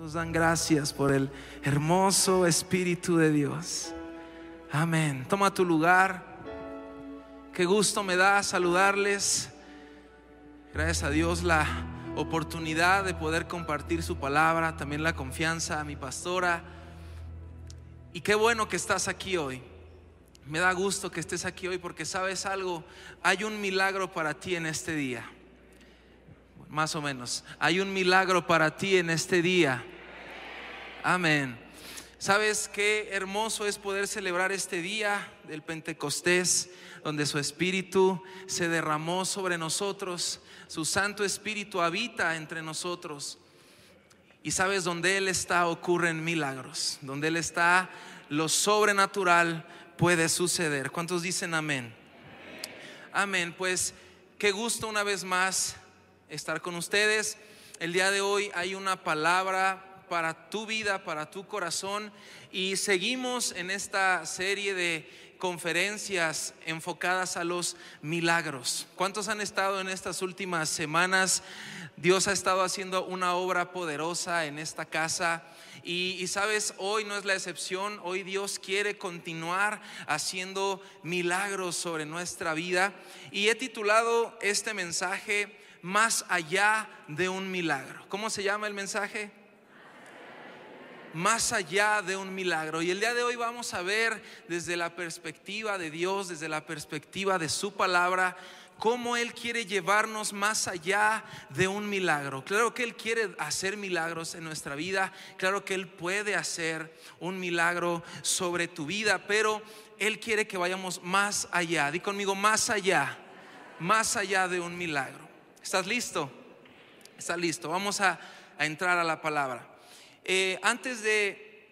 ¿Cuántos dan gracias por el hermoso Espíritu de Dios? Amén. Toma tu lugar. Qué gusto me da saludarles. Gracias a Dios la oportunidad de poder compartir su palabra, también la confianza a mi pastora. Y qué bueno que estás aquí hoy. Me da gusto que estés aquí hoy porque sabes algo, hay un milagro para ti en este día. Más o menos, hay un milagro para ti en este día. Amén. ¿Sabes qué hermoso es poder celebrar este día del Pentecostés, donde su Espíritu se derramó sobre nosotros, su Santo Espíritu habita entre nosotros? Y sabes, donde Él está ocurren milagros, donde Él está lo sobrenatural puede suceder. ¿Cuántos dicen amén? Amén. Pues qué gusto una vez más estar con ustedes. El día de hoy hay una palabra para tu vida, para tu corazón. Y seguimos en esta serie de conferencias enfocadas a los milagros. ¿Cuántos han estado en estas últimas semanas? Dios ha estado haciendo una obra poderosa en esta casa. Y, y, sabes, hoy no es la excepción, hoy Dios quiere continuar haciendo milagros sobre nuestra vida. Y he titulado este mensaje Más allá de un milagro. ¿Cómo se llama el mensaje? más allá de un milagro. Y el día de hoy vamos a ver desde la perspectiva de Dios, desde la perspectiva de su palabra, cómo Él quiere llevarnos más allá de un milagro. Claro que Él quiere hacer milagros en nuestra vida, claro que Él puede hacer un milagro sobre tu vida, pero Él quiere que vayamos más allá. Di conmigo, más allá, más allá de un milagro. ¿Estás listo? ¿Estás listo? Vamos a, a entrar a la palabra. Eh, antes de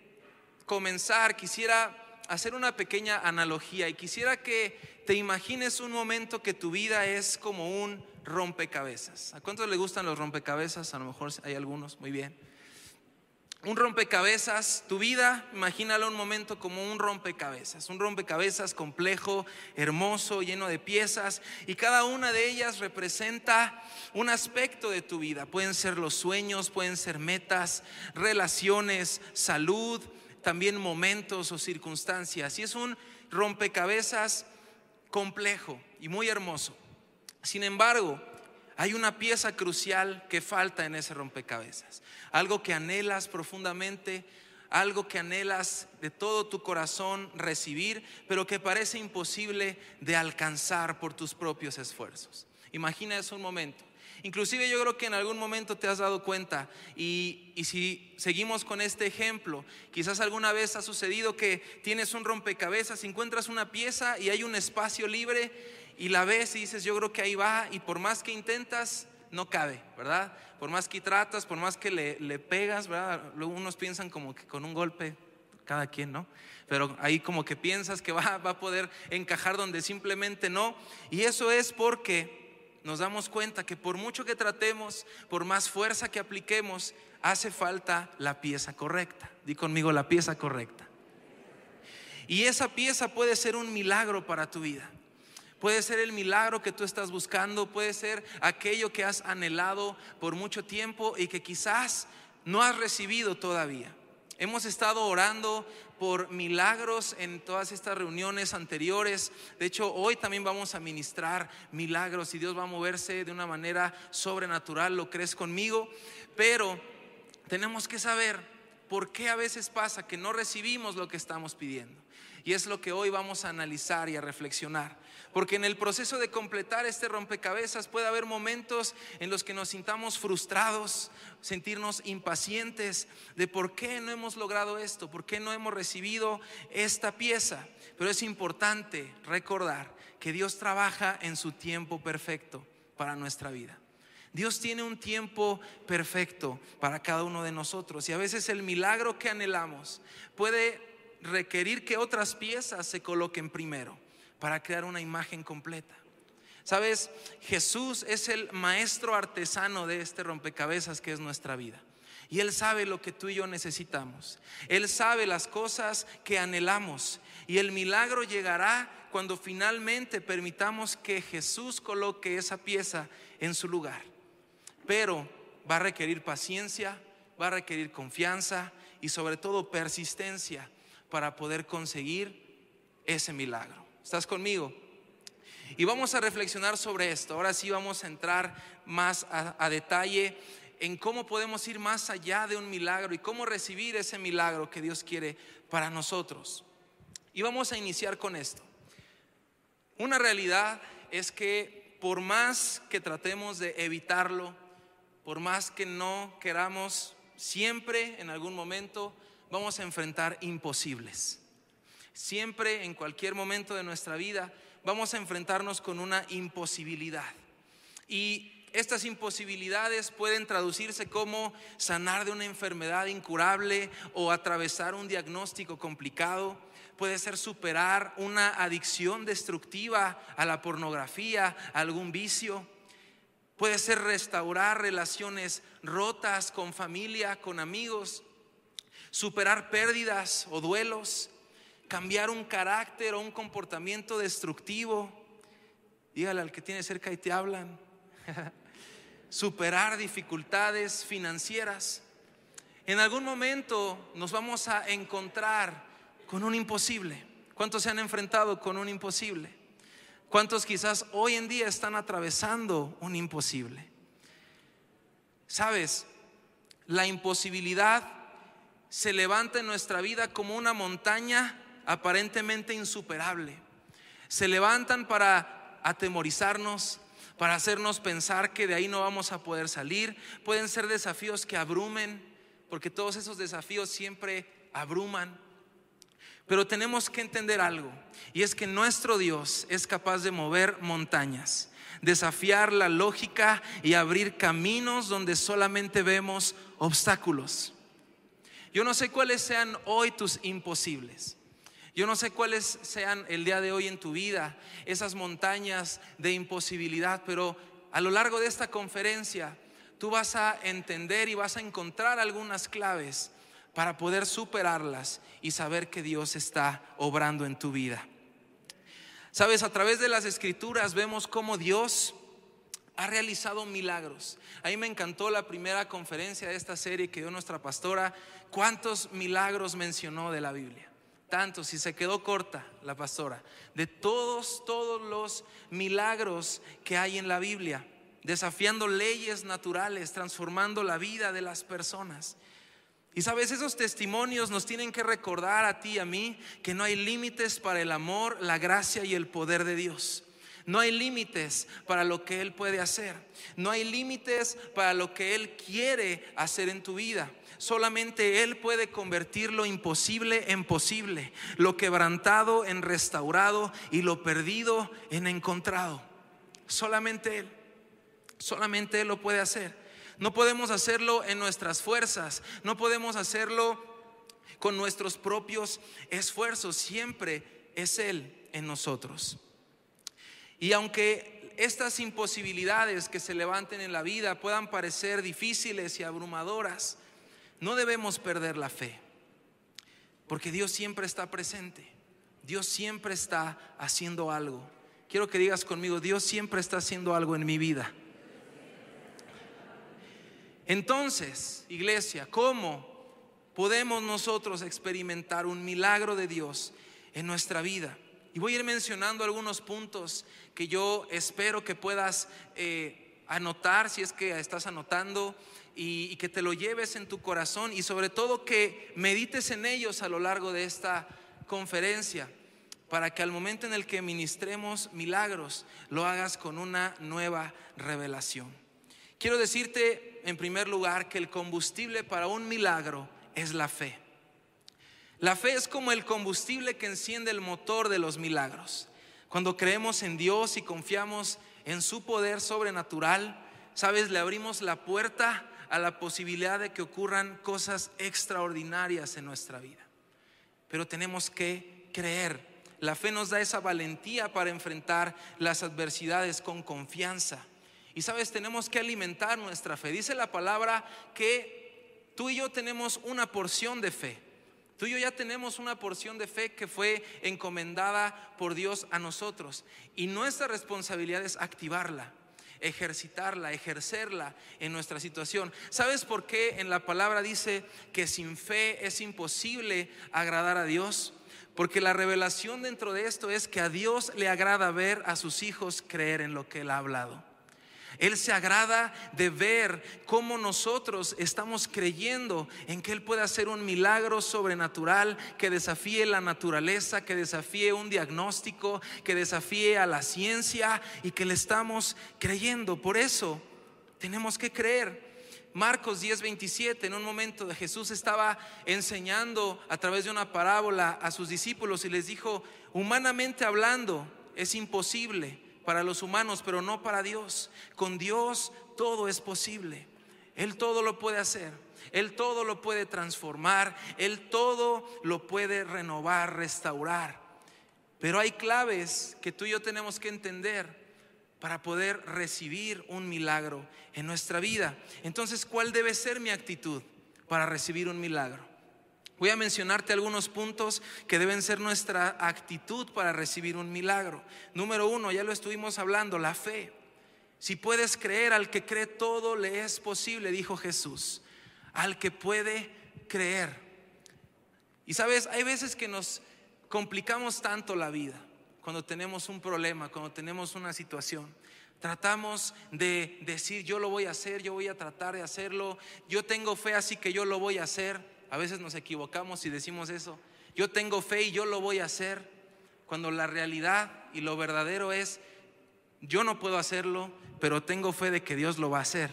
comenzar, quisiera hacer una pequeña analogía y quisiera que te imagines un momento que tu vida es como un rompecabezas. ¿A cuántos le gustan los rompecabezas? A lo mejor hay algunos, muy bien. Un rompecabezas, tu vida, imagínalo un momento como un rompecabezas, un rompecabezas complejo, hermoso, lleno de piezas, y cada una de ellas representa un aspecto de tu vida. Pueden ser los sueños, pueden ser metas, relaciones, salud, también momentos o circunstancias. Y es un rompecabezas complejo y muy hermoso. Sin embargo, hay una pieza crucial que falta en ese rompecabezas. Algo que anhelas profundamente, algo que anhelas de todo tu corazón recibir, pero que parece imposible de alcanzar por tus propios esfuerzos. Imagina eso un momento. Inclusive yo creo que en algún momento te has dado cuenta y, y, si seguimos con este ejemplo, quizás alguna vez ha sucedido que tienes un rompecabezas, encuentras una pieza y hay un espacio libre y la ves y dices, yo creo que ahí va, y por más que intentas, no cabe, ¿verdad? Por más que tratas, por más que le, le pegas, ¿verdad? Luego unos piensan como que con un golpe, cada quien, ¿no? Pero ahí como que piensas que va, va a poder encajar donde simplemente no. Y eso es porque nos damos cuenta que por mucho que tratemos, por más fuerza que apliquemos, hace falta la pieza correcta. Di conmigo la pieza correcta. Y esa pieza puede ser un milagro para tu vida. Puede ser el milagro que tú estás buscando, puede ser aquello que has anhelado por mucho tiempo y que quizás no has recibido todavía. Hemos estado orando por milagros en todas estas reuniones anteriores. De hecho, hoy también vamos a ministrar milagros y Dios va a moverse de una manera sobrenatural, ¿lo crees conmigo? Pero tenemos que saber por qué a veces pasa que no recibimos lo que estamos pidiendo. Y es lo que hoy vamos a analizar y a reflexionar. Porque en el proceso de completar este rompecabezas puede haber momentos en los que nos sintamos frustrados, sentirnos impacientes de por qué no hemos logrado esto, por qué no hemos recibido esta pieza. Pero es importante recordar que Dios trabaja en su tiempo perfecto para nuestra vida. Dios tiene un tiempo perfecto para cada uno de nosotros y a veces el milagro que anhelamos puede requerir que otras piezas se coloquen primero para crear una imagen completa. Sabes, Jesús es el maestro artesano de este rompecabezas que es nuestra vida. Y Él sabe lo que tú y yo necesitamos. Él sabe las cosas que anhelamos. Y el milagro llegará cuando finalmente permitamos que Jesús coloque esa pieza en su lugar. Pero va a requerir paciencia, va a requerir confianza y sobre todo persistencia para poder conseguir ese milagro. ¿Estás conmigo? Y vamos a reflexionar sobre esto. Ahora sí vamos a entrar más a, detalle en cómo podemos ir más allá de un milagro y cómo recibir ese milagro que Dios quiere para nosotros. Y vamos a iniciar con esto. Una realidad es que por más que tratemos de evitarlo, por más que no queramos, siempre en algún momento vamos a enfrentar imposibles. Siempre en cualquier momento de nuestra vida vamos a enfrentarnos con una imposibilidad. Y estas imposibilidades pueden traducirse como sanar de una enfermedad incurable o atravesar un diagnóstico complicado. Puede ser superar una adicción destructiva a la pornografía, a algún vicio. Puede ser restaurar relaciones rotas con familia, con amigos. Superar pérdidas o duelos. Cambiar un carácter o un comportamiento destructivo. Dígale al que tiene cerca y te hablan superar dificultades financieras. En algún momento nos vamos a encontrar con un imposible. ¿Cuántos se han enfrentado con un imposible? ¿Cuántos quizás hoy en día están atravesando un imposible? Sabes, la imposibilidad se levanta en nuestra vida como una montaña aparentemente insuperable. Se levantan para atemorizarnos, para hacernos pensar que de ahí no vamos a poder salir. Pueden ser desafíos que abrumen, porque todos esos desafíos siempre abruman. Pero tenemos que entender algo, y es que nuestro Dios es capaz de mover montañas, desafiar la lógica y abrir caminos donde solamente vemos obstáculos. Yo no sé cuáles sean hoy tus imposibles. Yo no sé cuáles sean el día de hoy en tu vida, esas montañas de imposibilidad, pero a lo largo de esta conferencia tú vas a entender y vas a encontrar algunas claves para poder superarlas y saber que Dios está obrando en tu vida. Sabes, a través de las escrituras vemos cómo Dios ha realizado milagros. A mí me encantó la primera conferencia de esta serie que dio nuestra pastora, cuántos milagros mencionó de la Biblia tanto, si se quedó corta la pastora, de todos, todos los milagros que hay en la Biblia, desafiando leyes naturales, transformando la vida de las personas. Y sabes, esos testimonios nos tienen que recordar a ti y a mí que no hay límites para el amor, la gracia y el poder de Dios. No hay límites para lo que Él puede hacer. No hay límites para lo que Él quiere hacer en tu vida. Solamente Él puede convertir lo imposible en posible, lo quebrantado en restaurado y lo perdido en encontrado. Solamente Él, solamente Él lo puede hacer. No podemos hacerlo en nuestras fuerzas, no podemos hacerlo con nuestros propios esfuerzos, siempre es Él en nosotros. Y aunque estas imposibilidades que se levanten en la vida puedan parecer difíciles y abrumadoras, no debemos perder la fe, porque Dios siempre está presente, Dios siempre está haciendo algo. Quiero que digas conmigo, Dios siempre está haciendo algo en mi vida. Entonces, iglesia, ¿cómo podemos nosotros experimentar un milagro de Dios en nuestra vida? Y voy a ir mencionando algunos puntos que yo espero que puedas eh, anotar si es que estás anotando y, que te lo lleves en tu corazón y sobre todo que medites en ellos a lo largo de esta conferencia para que al momento en el que ministremos milagros lo hagas con una nueva revelación. Quiero decirte en primer lugar que el combustible para un milagro es la fe. La fe es como el combustible que enciende el motor de los milagros. Cuando creemos en Dios y confiamos en su poder sobrenatural, sabes, le abrimos la puerta a la posibilidad de que ocurran cosas extraordinarias en nuestra vida. Pero tenemos que creer. La fe nos da esa valentía para enfrentar las adversidades con confianza. Y sabes, tenemos que alimentar nuestra fe. Dice la palabra que tú y yo tenemos una porción de fe. Tú y yo ya tenemos una porción de fe que fue encomendada por Dios a nosotros. Y nuestra responsabilidad es activarla ejercitarla, ejercerla en nuestra situación. ¿Sabes por qué en la palabra dice que sin fe es imposible agradar a Dios? Porque la revelación dentro de esto es que a Dios le agrada ver a sus hijos creer en lo que Él ha hablado. Él se agrada de ver cómo nosotros estamos creyendo en que Él puede hacer un milagro sobrenatural que desafíe la naturaleza, que desafíe un diagnóstico, que desafíe a la ciencia y que le estamos creyendo. Por eso tenemos que creer. Marcos 10:27, en un momento Jesús estaba enseñando a través de una parábola a sus discípulos y les dijo, humanamente hablando, es imposible para los humanos, pero no para Dios. Con Dios todo es posible. Él todo lo puede hacer. Él todo lo puede transformar. Él todo lo puede renovar, restaurar. Pero hay claves que tú y yo tenemos que entender para poder recibir un milagro en nuestra vida. Entonces, ¿cuál debe ser mi actitud para recibir un milagro? Voy a mencionarte algunos puntos que deben ser nuestra actitud para recibir un milagro. Número uno, ya lo estuvimos hablando, la fe. Si puedes creer, al que cree todo le es posible, dijo Jesús. Al que puede creer. Y sabes, hay veces que nos complicamos tanto la vida cuando tenemos un problema, cuando tenemos una situación. Tratamos de decir, yo lo voy a hacer, yo voy a tratar de hacerlo, yo tengo fe, así que yo lo voy a hacer a veces nos equivocamos y decimos eso. Yo tengo fe y yo lo voy a hacer. Cuando la realidad y lo verdadero es, yo no puedo hacerlo, pero tengo fe de que Dios lo va a hacer.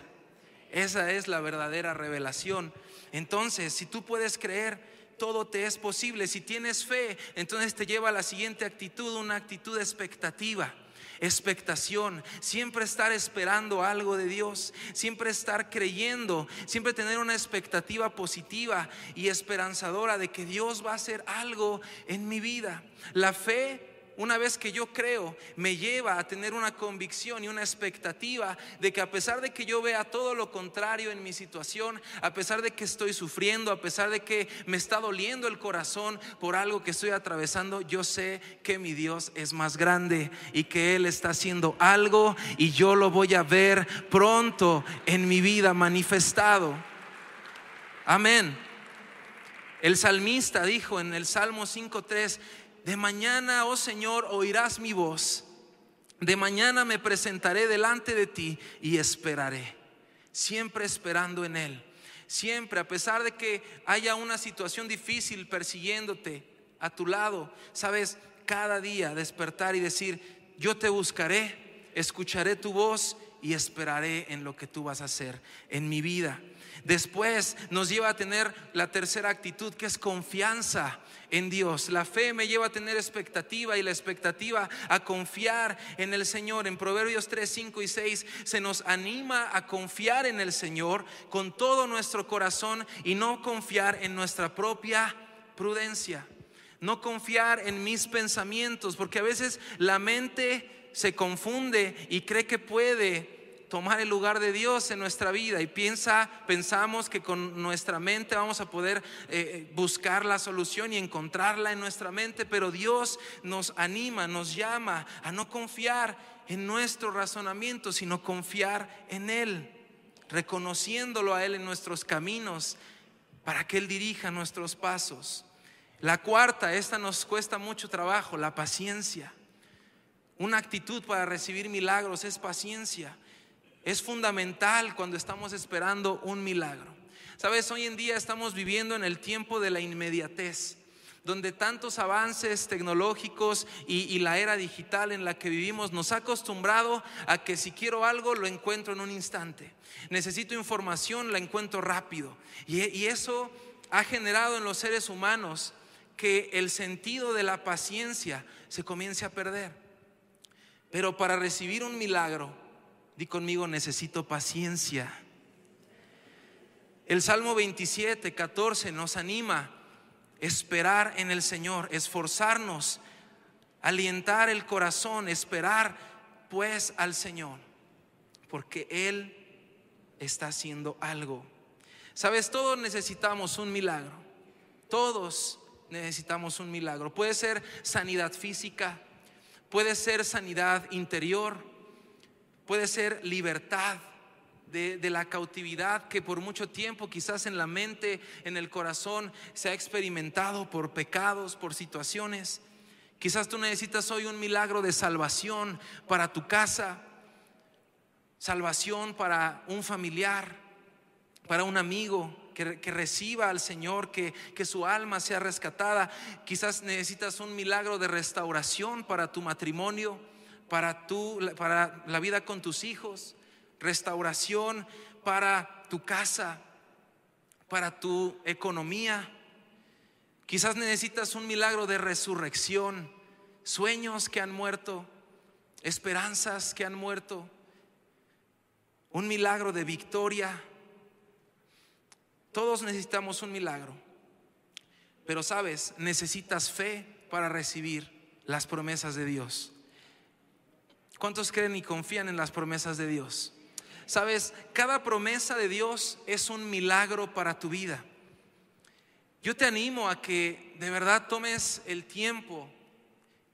Esa es la verdadera revelación. Entonces, si tú puedes creer, todo te es posible. Si tienes fe, entonces te lleva a la siguiente actitud, una actitud expectativa expectación, siempre estar esperando algo de Dios, siempre estar creyendo, siempre tener una expectativa positiva y esperanzadora de que Dios va a hacer algo en mi vida. La fe una vez que yo creo, me lleva a tener una convicción y una expectativa de que a pesar de que yo vea todo lo contrario en mi situación, a pesar de que estoy sufriendo, a pesar de que me está doliendo el corazón por algo que estoy atravesando, yo sé que mi Dios es más grande y que Él está haciendo algo y yo lo voy a ver pronto en mi vida manifestado. Amén. El salmista dijo en el Salmo 5.3, de mañana, oh Señor, oirás mi voz. De mañana me presentaré delante de ti y esperaré. Siempre esperando en Él. Siempre, a pesar de que haya una situación difícil persiguiéndote a tu lado, sabes, cada día despertar y decir, yo te buscaré, escucharé tu voz y esperaré en lo que tú vas a hacer en mi vida. Después nos lleva a tener la tercera actitud que es confianza en Dios. La fe me lleva a tener expectativa y la expectativa a confiar en el Señor. En Proverbios 3, 5 y 6 se nos anima a confiar en el Señor con todo nuestro corazón y no confiar en nuestra propia prudencia. No confiar en mis pensamientos, porque a veces la mente se confunde y cree que puede tomar el lugar de Dios en nuestra vida y piensa, pensamos que con nuestra mente vamos a poder eh, buscar la solución y encontrarla en nuestra mente, pero Dios nos anima, nos llama a no confiar en nuestro razonamiento, sino confiar en Él, reconociéndolo a Él en nuestros caminos para que Él dirija nuestros pasos. La cuarta, esta nos cuesta mucho trabajo, la paciencia. Una actitud para recibir milagros es paciencia es fundamental cuando estamos esperando un milagro. Sabes, hoy en día estamos viviendo en el tiempo de la inmediatez, donde tantos avances tecnológicos y, la era digital en la que vivimos nos ha acostumbrado a que si quiero algo lo encuentro en un instante. Necesito información, la encuentro rápido. y eso ha generado en los seres humanos que el sentido de la paciencia se comience a perder. Pero para recibir un milagro, Di conmigo, necesito paciencia. El Salmo 27, 14 nos anima a esperar en el Señor, esforzarnos, alientar el corazón, esperar pues al Señor, porque Él está haciendo algo. Sabes, todos necesitamos un milagro. Todos necesitamos un milagro. Puede ser sanidad física, puede ser sanidad interior, puede ser libertad de, de, la cautividad que por mucho tiempo quizás en la mente, en el corazón se ha experimentado por pecados, por situaciones. Quizás tú necesitas hoy un milagro de salvación para tu casa, salvación para un familiar, para un amigo, que, reciba al Señor, que, que su alma sea rescatada. Quizás necesitas un milagro de restauración para tu matrimonio, para, tu, para la vida con tus hijos, restauración para tu casa, para tu economía. Quizás necesitas un milagro de resurrección, sueños que han muerto, esperanzas que han muerto, un milagro de victoria todos necesitamos un milagro. Pero sabes, necesitas fe para recibir las promesas de Dios. ¿Cuántos creen y confían en las promesas de Dios? Sabes, cada promesa de Dios es un milagro para tu vida. Yo te animo a que de verdad tomes el tiempo,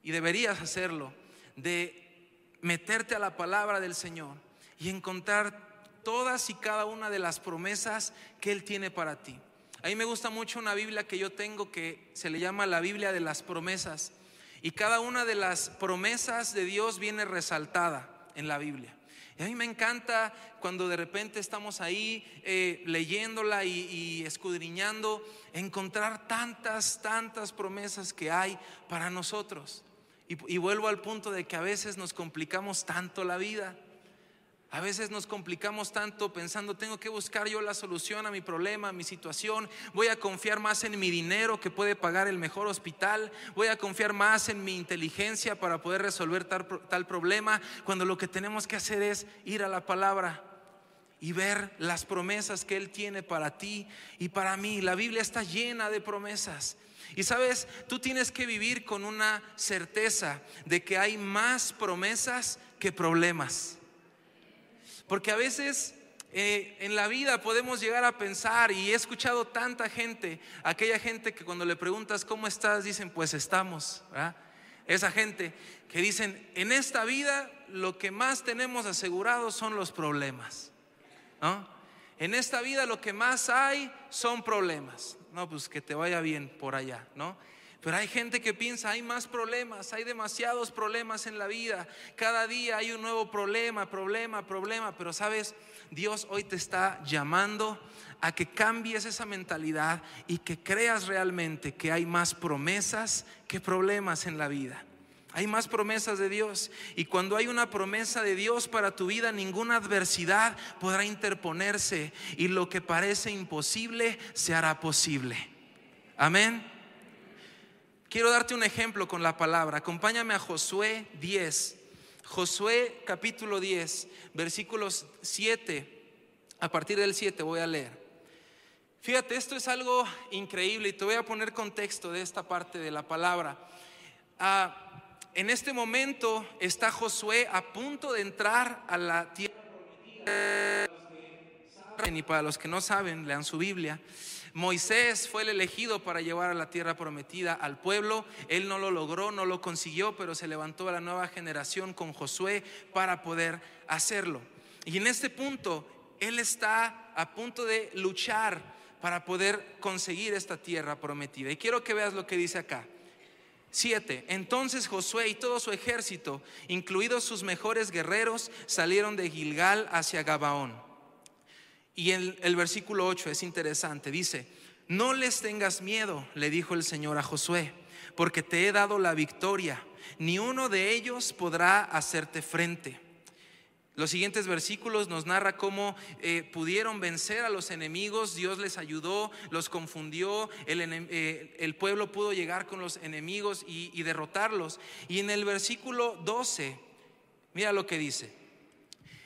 y deberías hacerlo, de meterte a la palabra del Señor y encontrar todas y cada una de las promesas que Él tiene para ti. A mí me gusta mucho una Biblia que yo tengo que se le llama la Biblia de las promesas. Y cada una de las promesas de Dios viene resaltada en la Biblia. Y a mí me encanta cuando de repente estamos ahí eh, leyéndola y, escudriñando, encontrar tantas, tantas promesas que hay para nosotros. y vuelvo al punto de que a veces nos complicamos tanto la vida. A veces nos complicamos tanto pensando, tengo que buscar yo la solución a mi problema, a mi situación. Voy a confiar más en mi dinero que puede pagar el mejor hospital. Voy a confiar más en mi inteligencia para poder resolver tal, problema. Cuando lo que tenemos que hacer es ir a la palabra y ver las promesas que Él tiene para ti y para mí. La Biblia está llena de promesas. Y sabes, tú tienes que vivir con una certeza de que hay más promesas que problemas. Porque a veces eh, en la vida podemos llegar a pensar, y he escuchado tanta gente, aquella gente que cuando le preguntas cómo estás, dicen, pues estamos. Esa gente que dicen, en esta vida lo que más tenemos asegurado son los problemas. En esta vida lo que más hay son problemas. No, pues que te vaya bien por allá, ¿no? Pero hay gente que piensa, hay más problemas, hay demasiados problemas en la vida. Cada día hay un nuevo problema, problema, problema. Pero sabes, Dios hoy te está llamando a que cambies esa mentalidad y que creas realmente que hay más promesas que problemas en la vida. Hay más promesas de Dios. Y cuando hay una promesa de Dios para tu vida, ninguna adversidad podrá interponerse. Y lo que parece imposible se hará posible. Amén. Quiero darte un ejemplo con la palabra. Acompáñame a Josué 10. Josué capítulo 10, versículos 7. A partir del 7 voy a leer. Fíjate, esto es algo increíble y te voy a poner contexto de esta parte de la palabra. Ah, en este momento está Josué a punto de entrar a la tierra y para los que no saben, lean su Biblia. Moisés fue el elegido para llevar a la tierra prometida al pueblo. Él no lo logró, no lo consiguió, pero se levantó la nueva generación con Josué para poder hacerlo. Y en este punto, él está a punto de luchar para poder conseguir esta tierra prometida. Y quiero que veas lo que dice acá. 7. Entonces Josué y todo su ejército, incluidos sus mejores guerreros, salieron de Gilgal hacia Gabaón. Y el, el versículo 8 es interesante, dice, no les tengas miedo, le dijo el Señor a Josué, porque te he dado la victoria, ni uno de ellos podrá hacerte frente. Los siguientes versículos nos narra cómo eh, pudieron vencer a los enemigos, Dios les ayudó, los confundió, el, eh, el pueblo pudo llegar con los enemigos y, derrotarlos. Y en el versículo 12, mira lo que dice,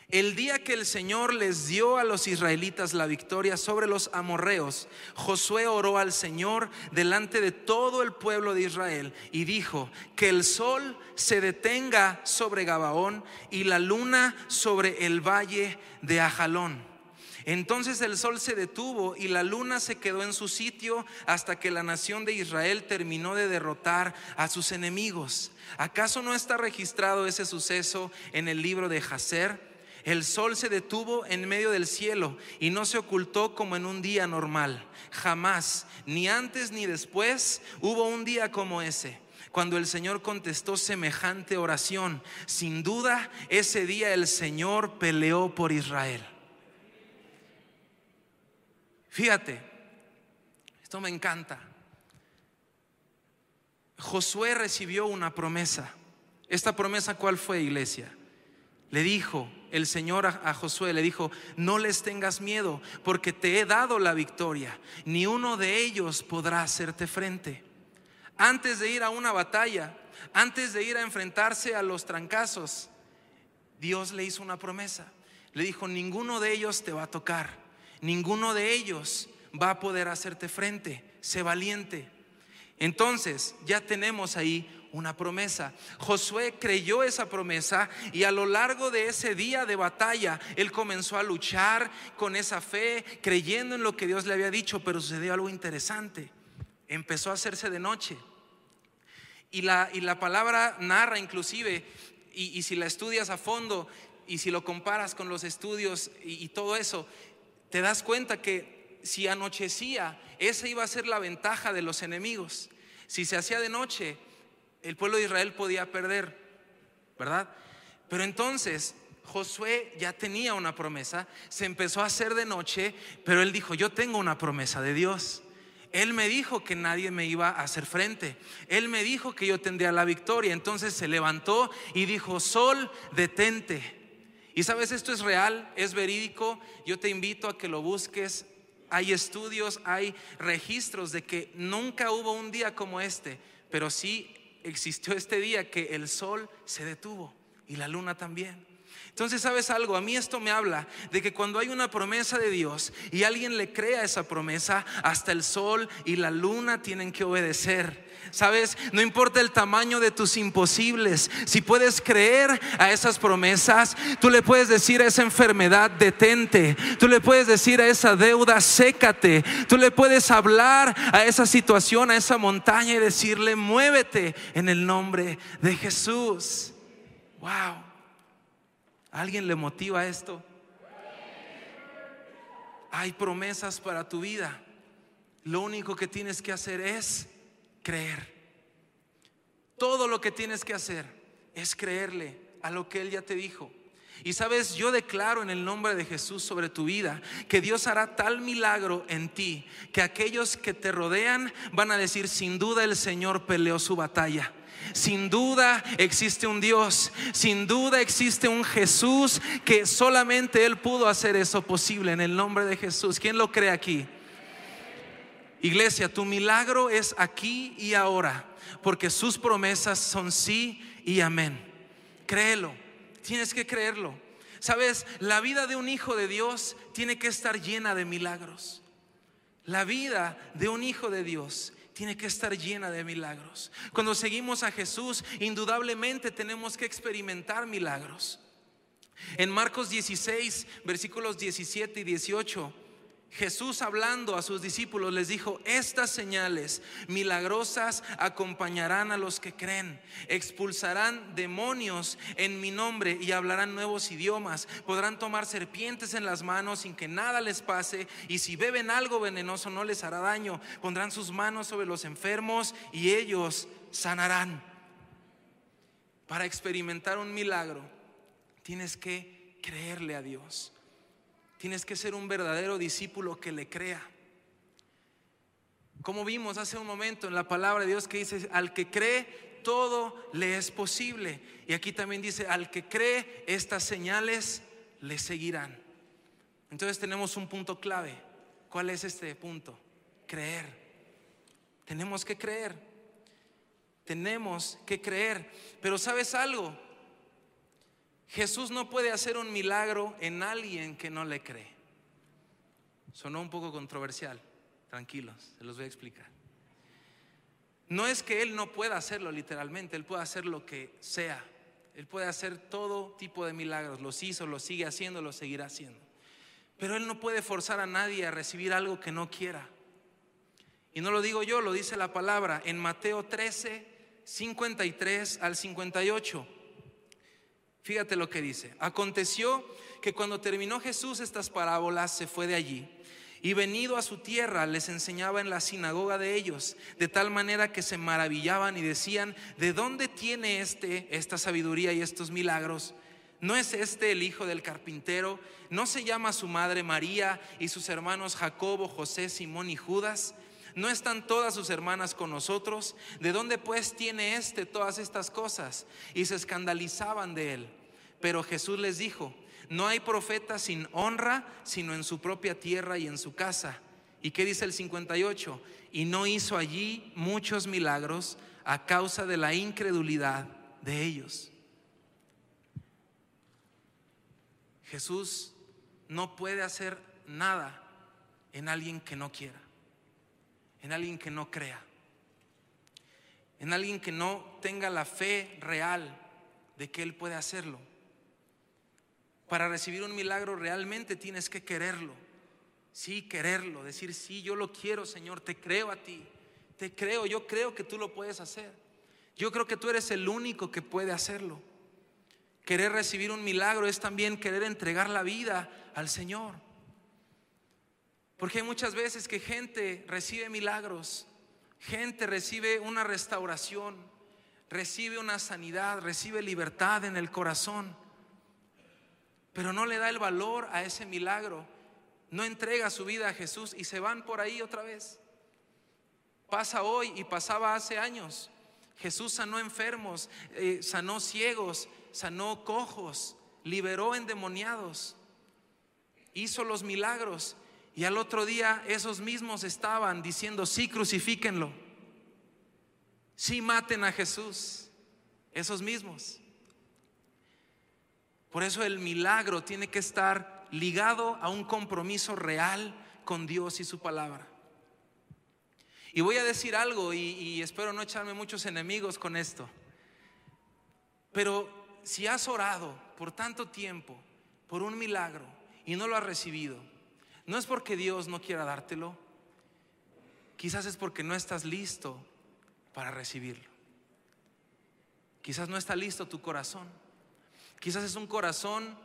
el día que el Señor les dio a los israelitas la victoria sobre los amorreos, Josué oró al Señor delante de todo el pueblo de Israel y dijo, que el sol se detenga sobre Gabaón y la luna sobre el valle de Ajalón. Entonces el sol se detuvo y la luna se quedó en su sitio hasta que la nación de Israel terminó de derrotar a sus enemigos. ¿Acaso no está registrado ese suceso en el libro de Jacer? El sol se detuvo en medio del cielo y no se ocultó como en un día normal. Jamás, ni antes ni después, hubo un día como ese cuando el Señor contestó semejante oración. Sin duda, ese día el Señor peleó por Israel. Fíjate, esto me encanta. Josué recibió una promesa. ¿Esta promesa cuál fue, iglesia? Le dijo el Señor a, Josué, le dijo, no les tengas miedo, porque te he dado la victoria. Ni uno de ellos podrá hacerte frente. Antes de ir a una batalla, antes de ir a enfrentarse a los trancazos, Dios le hizo una promesa. Le dijo, ninguno de ellos te va a tocar, ninguno de ellos va a poder hacerte frente, sé valiente. Entonces ya tenemos ahí una promesa. Josué creyó esa promesa y a lo largo de ese día de batalla, él comenzó a luchar con esa fe, creyendo en lo que Dios le había dicho, pero sucedió algo interesante. Empezó a hacerse de noche. Y la, y la palabra narra inclusive, y, si la estudias a fondo, y si lo comparas con los estudios y todo eso, te das cuenta que si anochecía, esa iba a ser la ventaja de los enemigos. Si se hacía de noche, el pueblo de Israel podía perder, ¿verdad? Pero entonces Josué ya tenía una promesa, se empezó a hacer de noche, pero él dijo, yo tengo una promesa de Dios. Él me dijo que nadie me iba a hacer frente. Él me dijo que yo tendría la victoria. Entonces se levantó y dijo, Sol, detente. Y sabes, esto es real, es verídico. Yo te invito a que lo busques. Hay estudios, hay registros de que nunca hubo un día como este, pero sí existió este día que el sol se detuvo y la luna también. Entonces, ¿sabes algo? A mí esto me habla de que cuando hay una promesa de Dios y alguien le crea esa promesa, hasta el sol y la luna tienen que obedecer. Sabes, no importa el tamaño de tus imposibles, si puedes creer a esas promesas, tú le puedes decir a esa enfermedad, detente, tú le puedes decir a esa deuda, sécate, tú le puedes hablar a esa situación, a esa montaña y decirle, muévete en el nombre de Jesús. Wow. ¿Alguien le motiva esto? Hay promesas para tu vida. Lo único que tienes que hacer es creer. Todo lo que tienes que hacer es creerle a lo que Él ya te dijo. Y sabes, yo declaro en el nombre de Jesús sobre tu vida que Dios hará tal milagro en ti que aquellos que te rodean van a decir, sin duda el Señor peleó su batalla. Sin duda existe un Dios, sin duda existe un Jesús que solamente Él pudo hacer eso posible en el nombre de Jesús. ¿Quién lo cree aquí? Iglesia, tu milagro es aquí y ahora, porque sus promesas son sí y amén. Créelo, tienes que creerlo. Sabes, la vida de un hijo de Dios tiene que estar llena de milagros. La vida de un hijo de Dios tiene que estar llena de milagros. Cuando seguimos a Jesús, indudablemente tenemos que experimentar milagros. En Marcos 16, versículos 17 y 18, Jesús hablando a sus discípulos les dijo, estas señales milagrosas acompañarán a los que creen, expulsarán demonios en mi nombre y hablarán nuevos idiomas, podrán tomar serpientes en las manos sin que nada les pase y si beben algo venenoso no les hará daño, pondrán sus manos sobre los enfermos y ellos sanarán. Para experimentar un milagro tienes que creerle a Dios. Tienes que ser un verdadero discípulo que le crea. Como vimos hace un momento en la palabra de Dios que dice, al que cree, todo le es posible. Y aquí también dice, al que cree, estas señales le seguirán. Entonces tenemos un punto clave. ¿Cuál es este punto? Creer. Tenemos que creer. Tenemos que creer. Pero ¿sabes algo? Jesús no puede hacer un milagro en alguien que no le cree. Sonó un poco controversial. Tranquilos, se los voy a explicar. No es que Él no pueda hacerlo literalmente, Él puede hacer lo que sea. Él puede hacer todo tipo de milagros. Los hizo, lo sigue haciendo, lo seguirá haciendo. Pero Él no puede forzar a nadie a recibir algo que no quiera. Y no lo digo yo, lo dice la palabra en Mateo 13, 53 al 58. Fíjate lo que dice. Aconteció que cuando terminó Jesús estas parábolas, se fue de allí. Y venido a su tierra, les enseñaba en la sinagoga de ellos, de tal manera que se maravillaban y decían, ¿de dónde tiene este esta sabiduría y estos milagros? ¿No es este el hijo del carpintero? ¿No se llama su madre María y sus hermanos Jacobo, José, Simón y Judas? ¿No están todas sus hermanas con nosotros? ¿De dónde pues tiene éste todas estas cosas? Y se escandalizaban de él. Pero Jesús les dijo, no hay profeta sin honra, sino en su propia tierra y en su casa. ¿Y qué dice el 58? Y no hizo allí muchos milagros a causa de la incredulidad de ellos. Jesús no puede hacer nada en alguien que no quiera en alguien que no crea, en alguien que no tenga la fe real de que Él puede hacerlo. Para recibir un milagro realmente tienes que quererlo. Sí, quererlo, decir, sí, yo lo quiero, Señor, te creo a ti, te creo, yo creo que tú lo puedes hacer. Yo creo que tú eres el único que puede hacerlo. Querer recibir un milagro es también querer entregar la vida al Señor. Porque hay muchas veces que gente recibe milagros, gente recibe una restauración, recibe una sanidad, recibe libertad en el corazón, pero no le da el valor a ese milagro, no entrega su vida a Jesús y se van por ahí otra vez. Pasa hoy y pasaba hace años. Jesús sanó enfermos, eh, sanó ciegos, sanó cojos, liberó endemoniados, hizo los milagros y al otro día esos mismos estaban diciendo, sí, crucifíquenlo. Sí, maten a Jesús. Esos mismos. Por eso el milagro tiene que estar ligado a un compromiso real con Dios y su palabra. Y voy a decir algo y, y, espero no echarme muchos enemigos con esto. Pero si has orado por tanto tiempo por un milagro y no lo has recibido, no es porque Dios no quiera dártelo, quizás es porque no estás listo para recibirlo. Quizás no está listo tu corazón. Quizás es un corazón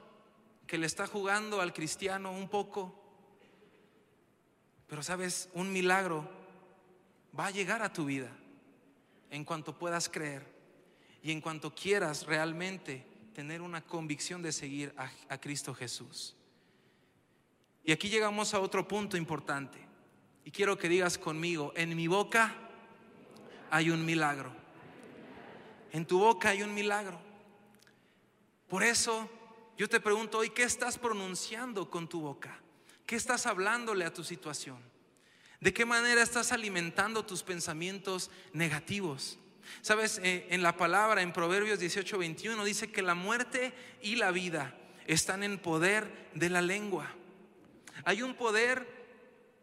que le está jugando al cristiano un poco. Pero sabes, un milagro va a llegar a tu vida en cuanto puedas creer y en cuanto quieras realmente tener una convicción de seguir a, a Cristo Jesús. Y aquí llegamos a otro punto importante. Y quiero que digas conmigo, en mi boca hay un milagro. En tu boca hay un milagro. Por eso yo te pregunto hoy, ¿qué estás pronunciando con tu boca? ¿Qué estás hablándole a tu situación? ¿De qué manera estás alimentando tus pensamientos negativos? Sabes, eh, en la palabra, en Proverbios 18, 21, dice que la muerte y la vida están en poder de la lengua. Hay un poder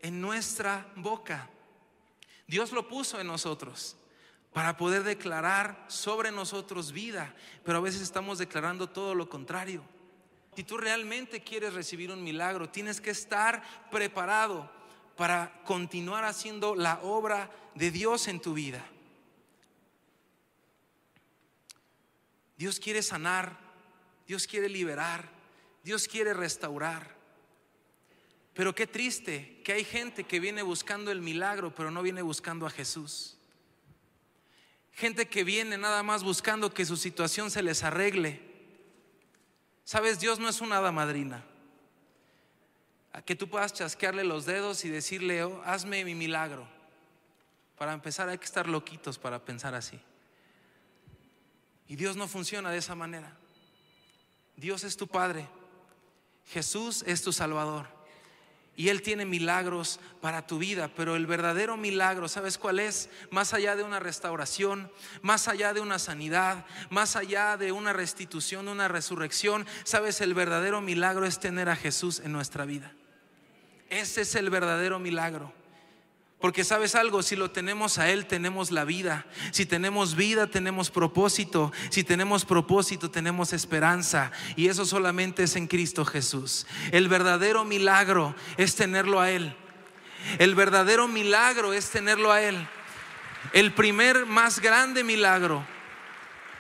en nuestra boca. Dios lo puso en nosotros para poder declarar sobre nosotros vida, pero a veces estamos declarando todo lo contrario. Si tú realmente quieres recibir un milagro, tienes que estar preparado para continuar haciendo la obra de Dios en tu vida. Dios quiere sanar, Dios quiere liberar, Dios quiere restaurar. Pero qué triste que hay gente que viene buscando el milagro, pero no viene buscando a Jesús. Gente que viene nada más buscando que su situación se les arregle. Sabes, Dios no es una hada madrina. A que tú puedas chasquearle los dedos y decirle, oh, hazme mi milagro. Para empezar hay que estar loquitos para pensar así. Y Dios no funciona de esa manera. Dios es tu Padre. Jesús es tu Salvador. Y Él tiene milagros para tu vida, pero el verdadero milagro, ¿sabes cuál es? Más allá de una restauración, más allá de una sanidad, más allá de una restitución, una resurrección, ¿sabes? El verdadero milagro es tener a Jesús en nuestra vida. Ese es el verdadero milagro. Porque sabes algo, si lo tenemos a Él, tenemos la vida. Si tenemos vida, tenemos propósito. Si tenemos propósito, tenemos esperanza. Y eso solamente es en Cristo Jesús. El verdadero milagro es tenerlo a Él. El verdadero milagro es tenerlo a Él. El primer más grande milagro,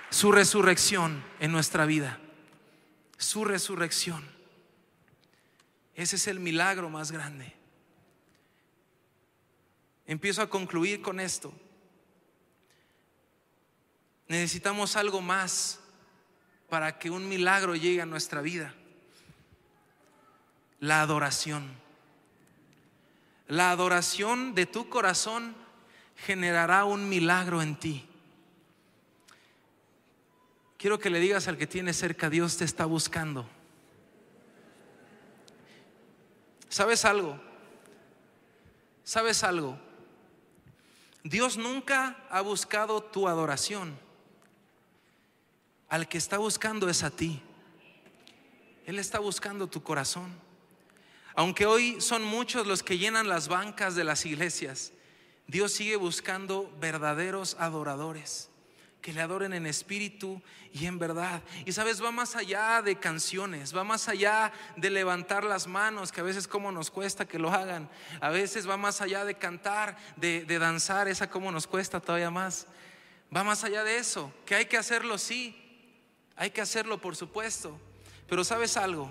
su resurrección en nuestra vida. su resurrección. Ese es el milagro más grande. Empiezo a concluir con esto. Necesitamos algo más para que un milagro llegue a nuestra vida. La adoración. La adoración de tu corazón generará un milagro en ti. Quiero que le digas al que tiene cerca, Dios te está buscando. ¿Sabes algo? ¿Sabes algo? Dios nunca ha buscado tu adoración. Al que está buscando es a ti. Él está buscando tu corazón. Aunque hoy son muchos los que llenan las bancas de las iglesias, Dios sigue buscando verdaderos adoradores que le adoren en espíritu y en verdad. Y sabes, va más allá de canciones, va más allá de levantar las manos, que a veces como nos cuesta que lo hagan. A veces va más allá de cantar, de, de danzar, esa como nos cuesta todavía más. Va más allá de eso, que hay que hacerlo sí, hay que hacerlo por supuesto. Pero sabes algo,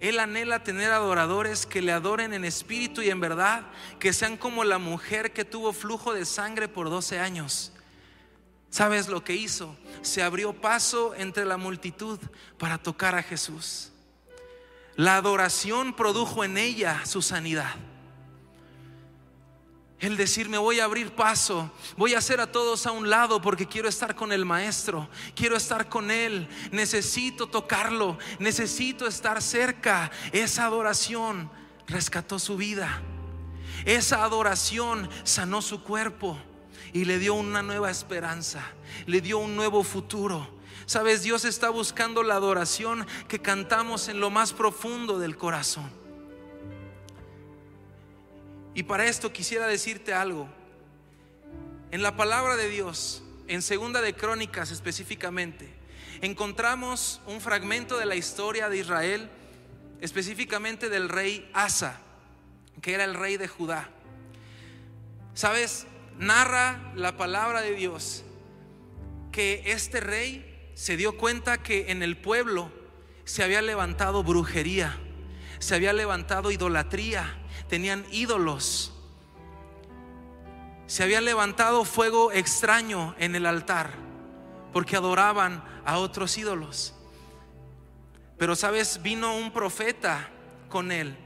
él anhela tener adoradores que le adoren en espíritu y en verdad, que sean como la mujer que tuvo flujo de sangre por 12 años. ¿Sabes lo que hizo? Se abrió paso entre la multitud para tocar a Jesús. La adoración produjo en ella su sanidad. El decir, me voy a abrir paso, voy a hacer a todos a un lado porque quiero estar con el maestro, quiero estar con él, necesito tocarlo, necesito estar cerca. Esa adoración rescató su vida. Esa adoración sanó su cuerpo y le dio una nueva esperanza, le dio un nuevo futuro. Sabes, Dios está buscando la adoración que cantamos en lo más profundo del corazón. Y para esto quisiera decirte algo. En la palabra de Dios, en Segunda de Crónicas específicamente, encontramos un fragmento de la historia de Israel, específicamente del rey Asa, que era el rey de Judá. ¿Sabes? Narra la palabra de Dios que este rey se dio cuenta que en el pueblo se había levantado brujería, se había levantado idolatría, tenían ídolos. Se había levantado fuego extraño en el altar porque adoraban a otros ídolos. Pero sabes, vino un profeta con él.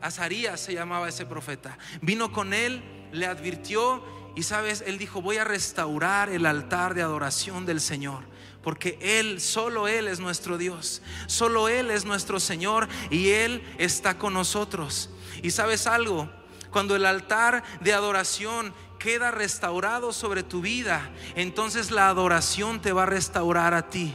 Azarías se llamaba ese profeta. Vino con él, le advirtió y sabes, él dijo, voy a restaurar el altar de adoración del Señor. Porque Él, solo Él es nuestro Dios. Solo Él es nuestro Señor y Él está con nosotros. Y sabes algo, cuando el altar de adoración queda restaurado sobre tu vida, entonces la adoración te va a restaurar a ti.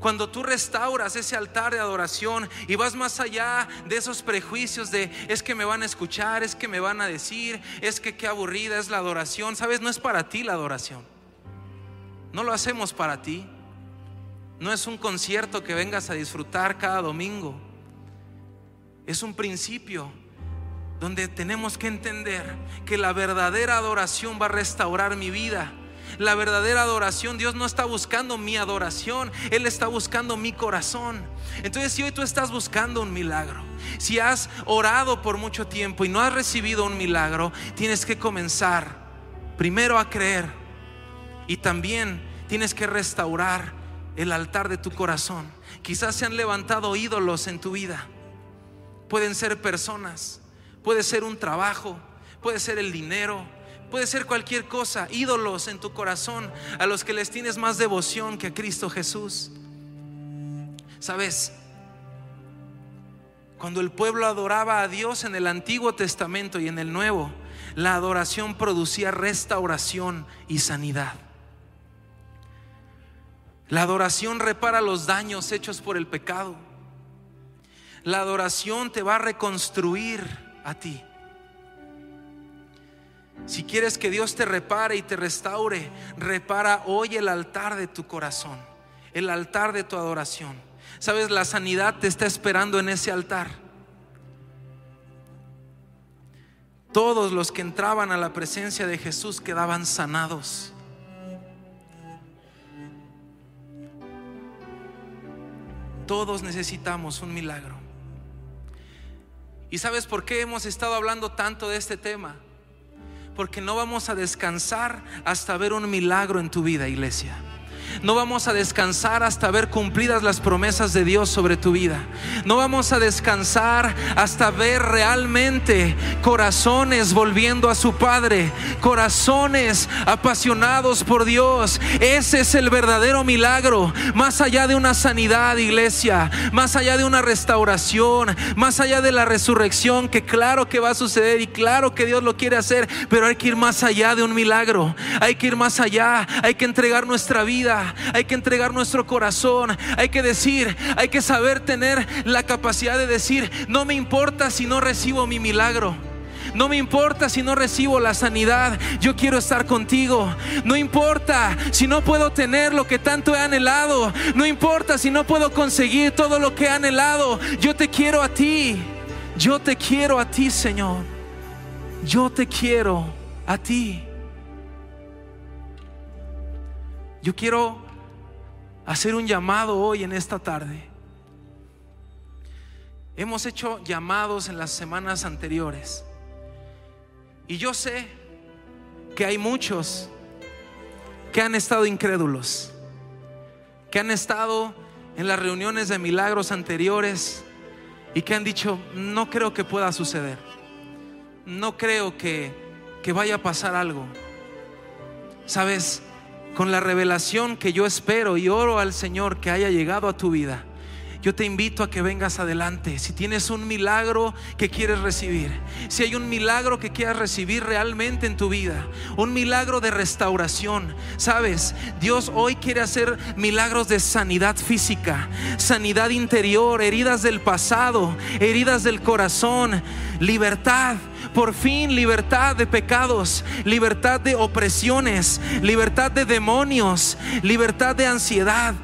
Cuando tú restauras ese altar de adoración y vas más allá de esos prejuicios de es que me van a escuchar, es que me van a decir, es que qué aburrida es la adoración, sabes, no es para ti la adoración. No lo hacemos para ti. No es un concierto que vengas a disfrutar cada domingo es un principio donde tenemos que entender que la verdadera adoración va a restaurar mi vida. La verdadera adoración, Dios no está buscando mi adoración, Él está buscando mi corazón. Entonces, si hoy tú estás buscando un milagro, si has orado por mucho tiempo y no has recibido un milagro, tienes que comenzar primero a creer y también tienes que restaurar el altar de tu corazón. Quizás se han levantado ídolos en tu vida pueden ser personas, puede ser un trabajo, puede ser el dinero, puede ser cualquier cosa, ídolos en tu corazón a los que les tienes más devoción que a Cristo Jesús. ¿Sabes? Cuando el pueblo adoraba a Dios en el Antiguo Testamento y en el Nuevo, la adoración producía restauración y sanidad. La adoración repara los daños hechos por el pecado. La adoración te va a reconstruir a ti. Si quieres que Dios te repare y te restaure, repara hoy el altar de tu corazón, el altar de tu adoración. Sabes, la sanidad te está esperando en ese altar. Todos los que entraban a la presencia de Jesús quedaban sanados. Todos necesitamos un milagro. ¿Y sabes por qué hemos estado hablando tanto de este tema? Porque no vamos a descansar hasta ver un milagro en tu vida, iglesia. No vamos a descansar hasta ver cumplidas las promesas de Dios sobre tu vida. No vamos a descansar hasta ver realmente corazones volviendo a su Padre, corazones apasionados por Dios. Ese es el verdadero milagro, más allá de una sanidad, iglesia, más allá de una restauración, más allá de la resurrección, que claro que va a suceder y claro que Dios lo quiere hacer, pero hay que ir más allá de un milagro. Hay que ir más allá, hay que entregar nuestra vida hay que entregar nuestro corazón, hay que decir, hay que saber tener la capacidad de decir, no me importa si no recibo mi milagro. No me importa si no recibo la sanidad, yo quiero estar contigo. No importa si no puedo tener lo que tanto he anhelado. No importa si no puedo conseguir todo lo que he anhelado. Yo te quiero a ti. Yo te quiero a ti, Señor. Yo te quiero a ti. Yo quiero hacer un llamado hoy en esta tarde. Hemos hecho llamados en las semanas anteriores. Y yo sé que hay muchos que han estado incrédulos, que han estado en las reuniones de milagros anteriores y que han dicho, no creo que pueda suceder, no creo que, que vaya a pasar algo. Sabes, con la revelación que yo espero y oro al Señor que haya llegado a tu vida, yo te invito a que vengas adelante. Si tienes un milagro que quieres recibir, si hay un milagro que quieras recibir realmente en tu vida, un milagro de restauración, sabes, Dios hoy quiere hacer milagros de sanidad física, sanidad interior, heridas del pasado, heridas del corazón, libertad por fin libertad de pecados, libertad de opresiones, libertad de demonios, libertad de ansiedad.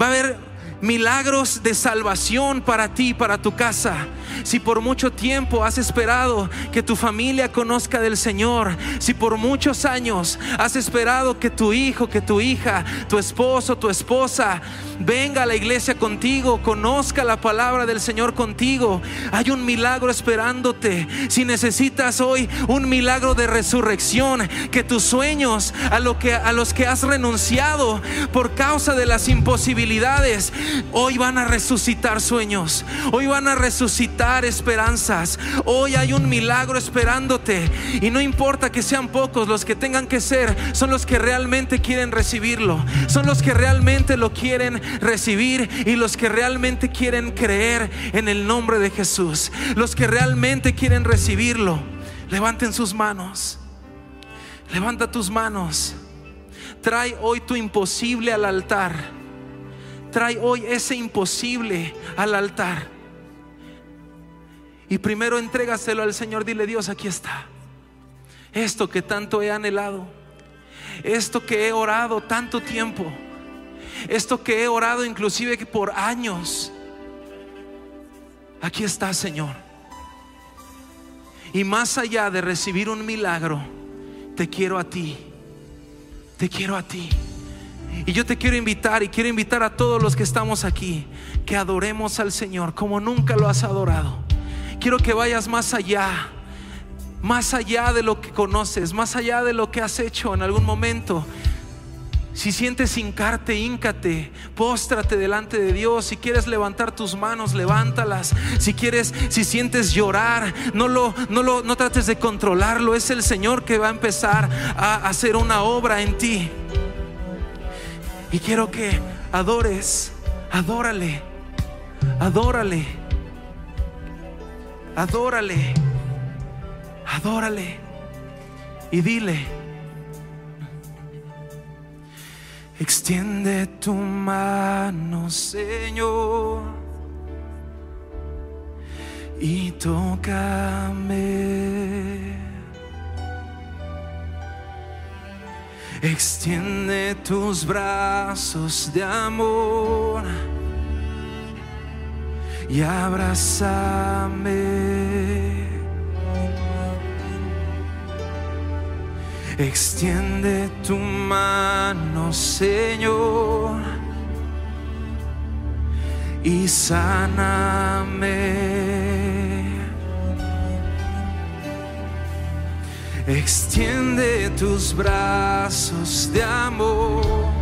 Va a haber milagros de salvación para ti, para tu casa. Si por mucho tiempo has esperado que tu familia conozca del Señor, si por muchos años has esperado que tu hijo, que tu hija, tu esposo, tu esposa venga a la iglesia contigo, conozca la palabra del Señor contigo, hay un milagro esperándote. Si necesitas hoy un milagro de resurrección, que tus sueños a, que, a los que has renunciado por causa de las imposibilidades, hoy van a resucitar sueños, hoy van a resucitar esperanzas, hoy hay un milagro esperándote. Y no importa que sean pocos, los que tengan que ser son los que realmente quieren recibirlo, son los que realmente lo quieren recibir y los que realmente quieren creer en el nombre de Jesús, los que realmente quieren recibirlo, levanten sus manos, levanta tus manos, trae hoy tu imposible al altar. Trae hoy ese imposible al altar. Y primero entrégaselo al Señor. Dile, Dios, aquí está. Esto que tanto he anhelado. Esto que he orado tanto tiempo. Esto que he orado inclusive por años. Aquí está, Señor. Y más allá de recibir un milagro, te quiero a ti. Te quiero a ti. Y yo te quiero invitar y quiero invitar a todos los que estamos aquí que adoremos al Señor como nunca lo has adorado. Quiero que vayas más allá, más allá de lo que conoces, más allá de lo que has hecho en algún momento. Si sientes hincarte, híncate, póstrate delante de Dios. Si quieres levantar tus manos, levántalas. Si quieres, si sientes llorar, no lo, no lo, no trates de controlarlo. Es el Señor que va a empezar a hacer una obra en ti. Y quiero que adores, adórale, adórale, adórale, adórale. Y dile, extiende tu mano, Señor, y tócame. Extiende tus brazos de amor y abrázame. Extiende tu mano, Señor, y sáname. Extiende tus brazos de amor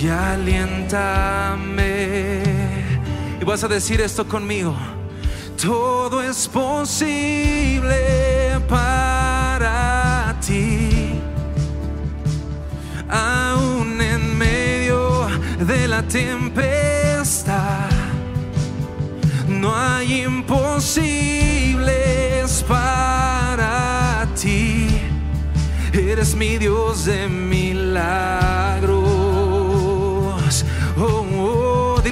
y aliéntame. Y vas a decir esto conmigo. Todo es posible para ti. Aún en medio de la tempestad, no hay imposibles para ti. Eres mi Dios de milagros.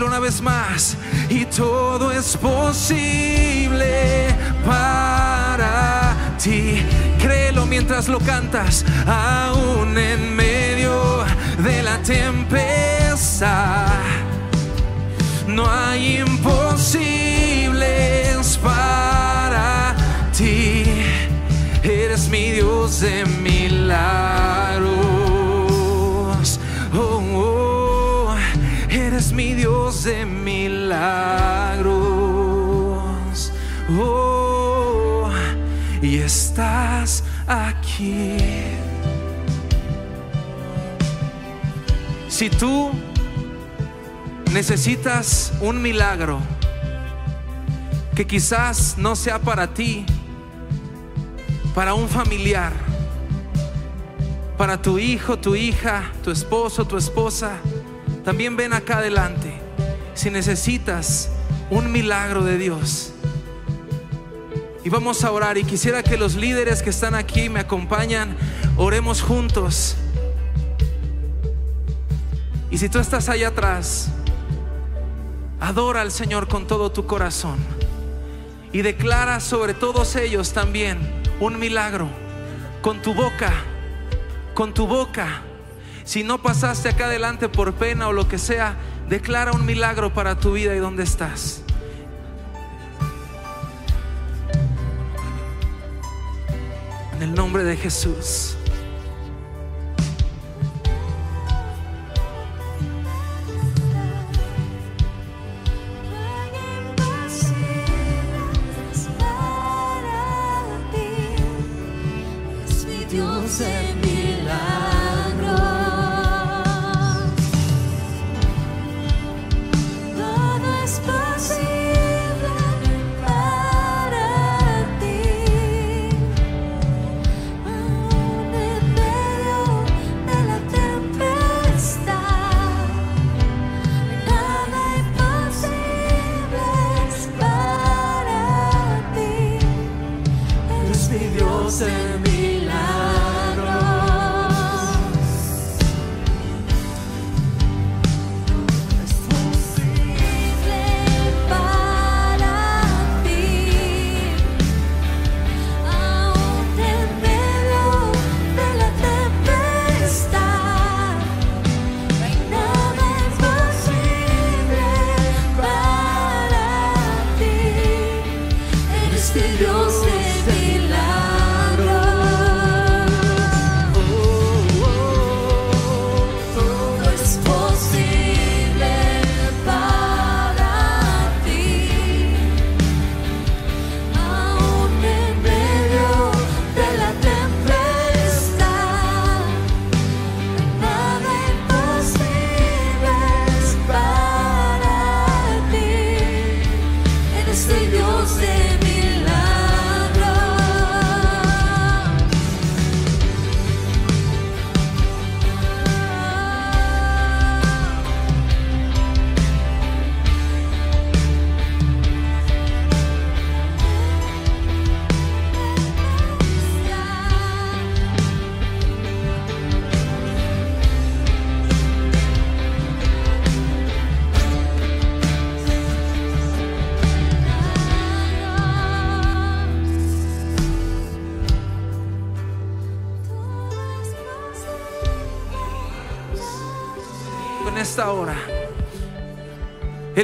Una vez más. Y todo es posible para ti. Créelo mientras lo cantas, aún en medio de la tempestad. No hay imposibles para ti. Eres mi Dios de milagros. Oh, oh, De milagros. Oh, y estás aquí. Si tú necesitas un milagro que quizás no sea para ti, para un familiar, para tu hijo, tu hija, tu esposo, tu esposa, también ven acá adelante. Si necesitas un milagro de Dios. Y vamos a orar y quisiera que los líderes que están aquí me acompañan, oremos juntos. Y si tú estás allá atrás, adora al Señor con todo tu corazón y declara sobre todos ellos también un milagro con tu boca, con tu boca. Si no pasaste acá adelante por pena o lo que sea, declara un milagro para tu vida y dónde estás. En el nombre de Jesús.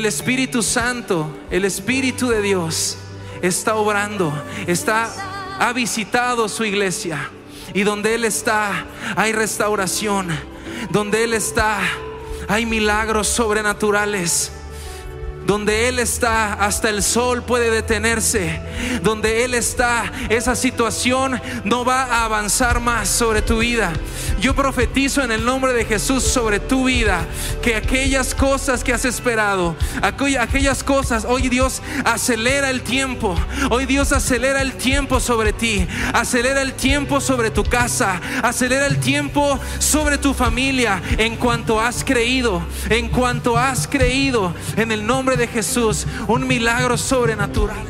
Espíritu Santo, el Espíritu de Dios está obrando, está ha visitado su iglesia y donde él está hay restauración, donde él está hay milagros sobrenaturales. Donde Él está, hasta el sol puede detenerse. Donde Él está, esa situación no va a avanzar más sobre tu vida. Yo profetizo en el nombre de Jesús sobre tu vida que aquellas cosas que has esperado, aquella- aquellas cosas, hoy Dios acelera el tiempo. Hoy Dios acelera el tiempo sobre ti. Acelera el tiempo sobre tu casa. Acelera el tiempo sobre tu familia en cuanto has creído. En cuanto has creído en el nombre de Jesús. Un milagro sobrenatural.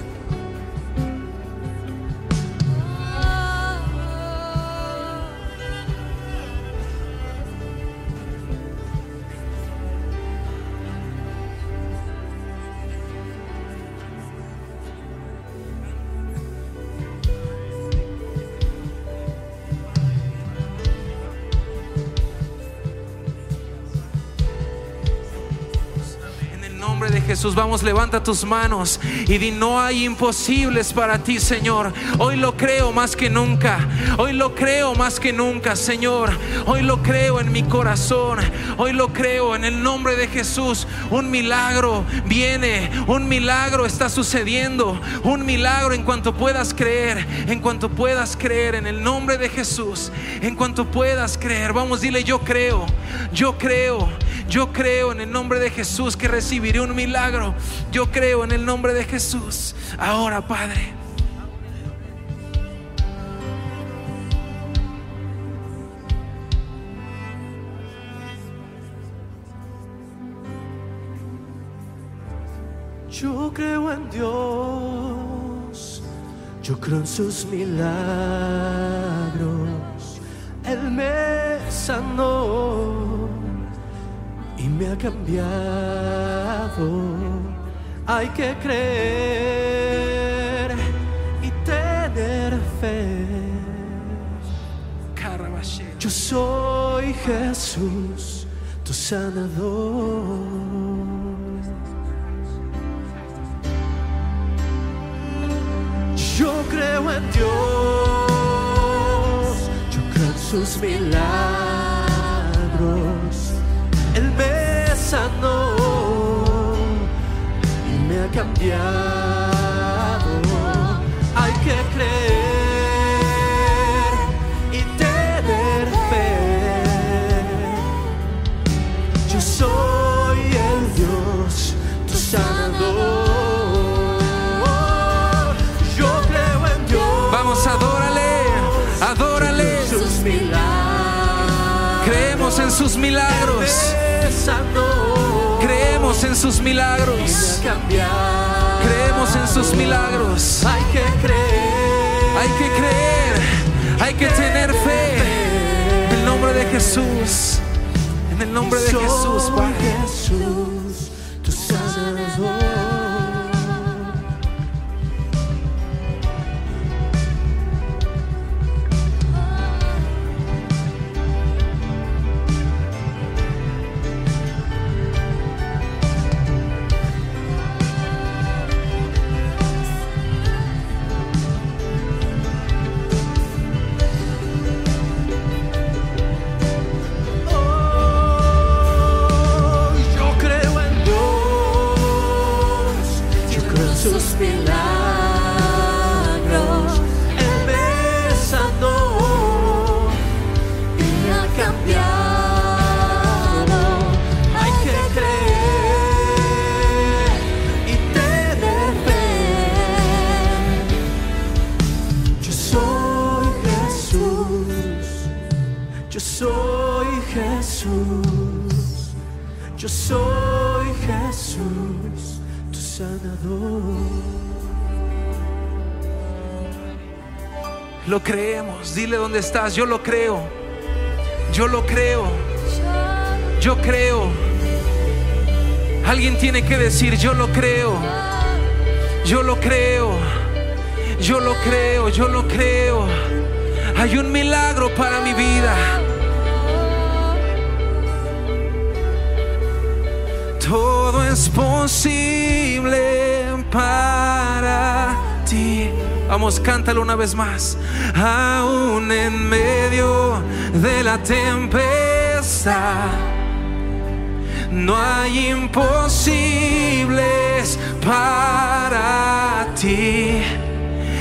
Jesús, vamos, levanta tus manos y di, no hay imposibles para ti, Señor. Hoy lo creo más que nunca. Hoy lo creo más que nunca, Señor. Hoy lo creo en mi corazón. Hoy lo creo en el nombre de Jesús. Un milagro viene, un milagro está sucediendo. Un milagro en cuanto puedas creer, en cuanto puedas creer en el nombre de Jesús. En cuanto puedas creer, vamos, dile, yo creo, yo creo. Yo creo en el nombre de Jesús que recibiré un milagro. Yo creo en el nombre de Jesús. Ahora, Padre. Dios, yo creo en sus milagros. Él me sanó y me ha cambiado. Hay que creer y tener fe. Yo soy Jesús, tu sanador. Yo creo en Dios, yo creo en sus milagros. Él me sanó y me ha cambiado. Hay que creer sus milagros. Creemos en sus milagros. Creemos en sus milagros. Hay que creer. Hay que creer, hay que tener fe. En el nombre de Jesús. En el nombre de Jesús, Padre. Jesús, yo soy Jesús, tu sanador. Lo creemos. Dile dónde estás. Yo lo creo. Yo lo creo. Yo creo. Alguien tiene que decir, yo lo creo. Yo lo creo. Yo lo creo. Yo lo creo. Hay un milagro para mi vida. Es posible para ti. Vamos, cántalo una vez más. Aún en medio de la tempestad, No hay imposibles para ti.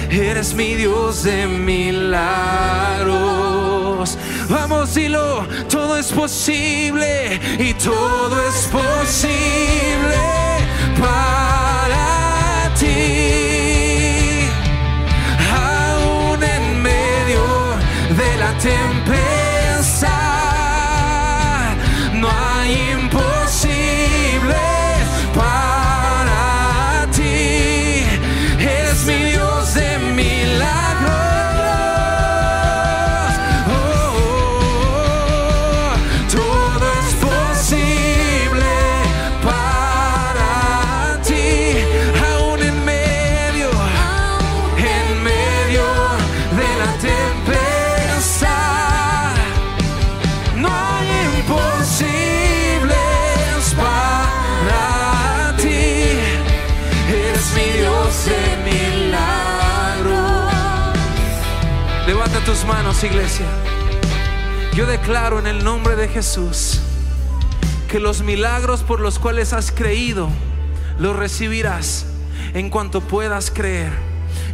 Eres mi Dios de milagros. Vamos, dilo, todo es posible y todo es posible para ti. Aún en medio de la tempestad, iglesia. Yo declaro en el nombre de Jesús que los milagros por los cuales has creído los recibirás en cuanto puedas creer.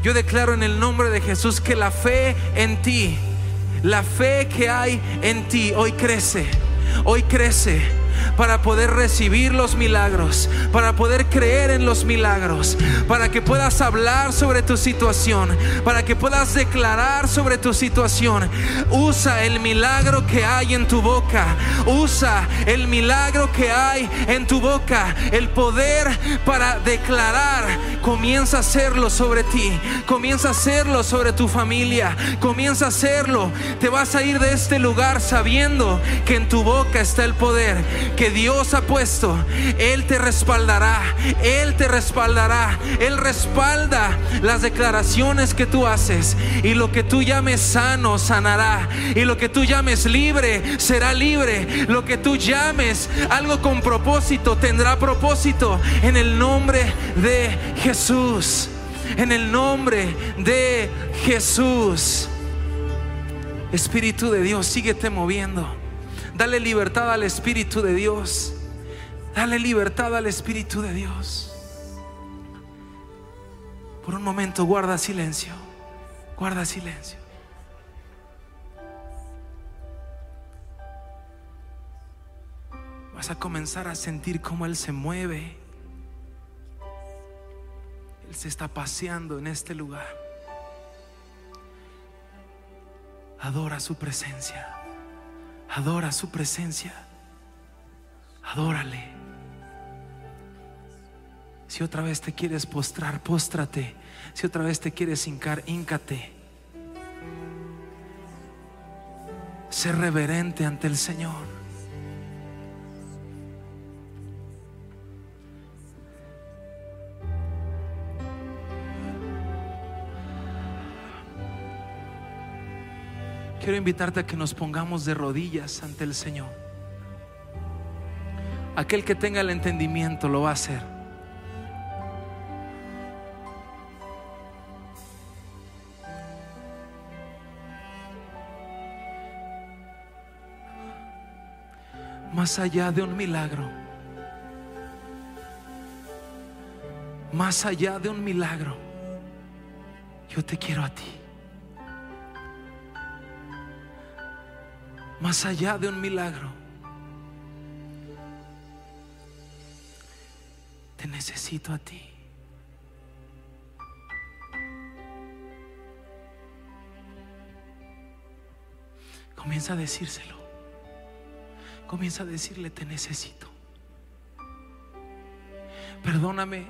Yo declaro en el nombre de Jesús que la fe en ti, la fe que hay en ti hoy crece, hoy crece para poder recibir los milagros, para poder creer en los milagros, para que puedas hablar sobre tu situación, para que puedas declarar sobre tu situación. Usa el milagro que hay en tu boca, usa el milagro que hay en tu boca, el poder para declarar. Comienza a hacerlo sobre ti, comienza a hacerlo sobre tu familia, comienza a hacerlo. Te vas a ir de este lugar sabiendo que en tu boca está el poder Dios ha puesto. Él te respaldará, Él te respaldará, Él respalda las declaraciones que tú haces. Y lo que tú llames sano, sanará. Y lo que tú llames libre, será libre. Lo que tú llames algo con propósito, tendrá propósito. En el nombre de Jesús. En el nombre de Jesús. Espíritu de Dios, síguete moviendo. Dale libertad al Espíritu de Dios. Dale libertad al Espíritu de Dios. Por un momento guarda silencio. Guarda silencio. Vas a comenzar a sentir cómo Él se mueve. Él se está paseando en este lugar. Adora su presencia. Adora su presencia. Adórale. Si otra vez te quieres postrar, póstrate. Si otra vez te quieres hincar, híncate. Sé reverente ante el Señor. Quiero invitarte a que nos pongamos de rodillas ante el Señor. Aquel que tenga el entendimiento lo va a hacer. Más allá de un milagro. Más allá de un milagro. Yo te quiero a ti. Más allá de un milagro. Te necesito a ti. Comienza a decírselo. Comienza a decirle, te necesito. Perdóname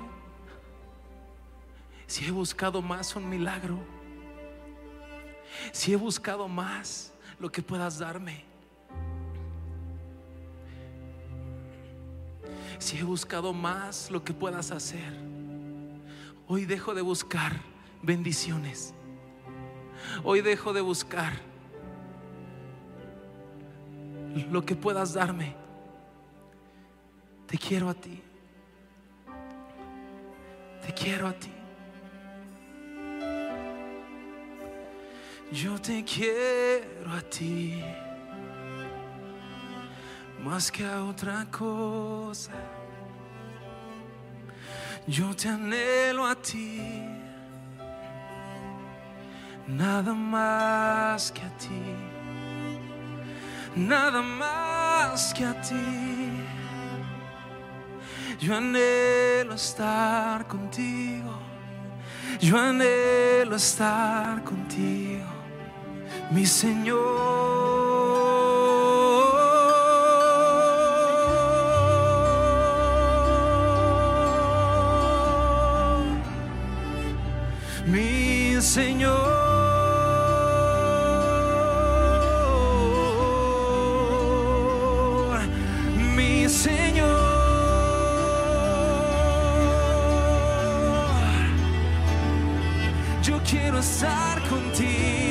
si he buscado más un milagro. Si he buscado más lo que puedas darme. Si he buscado más lo que puedas hacer, hoy dejo de buscar bendiciones. Hoy dejo de buscar lo que puedas darme. Te quiero a ti. Te quiero a ti. Yo te quiero a ti más que a otra cosa. Yo te anhelo a ti, nada más que a ti, nada más que a ti. Yo anhelo estar contigo, yo anhelo estar contigo, mi Señor, mi Señor. Yo quiero estar contigo.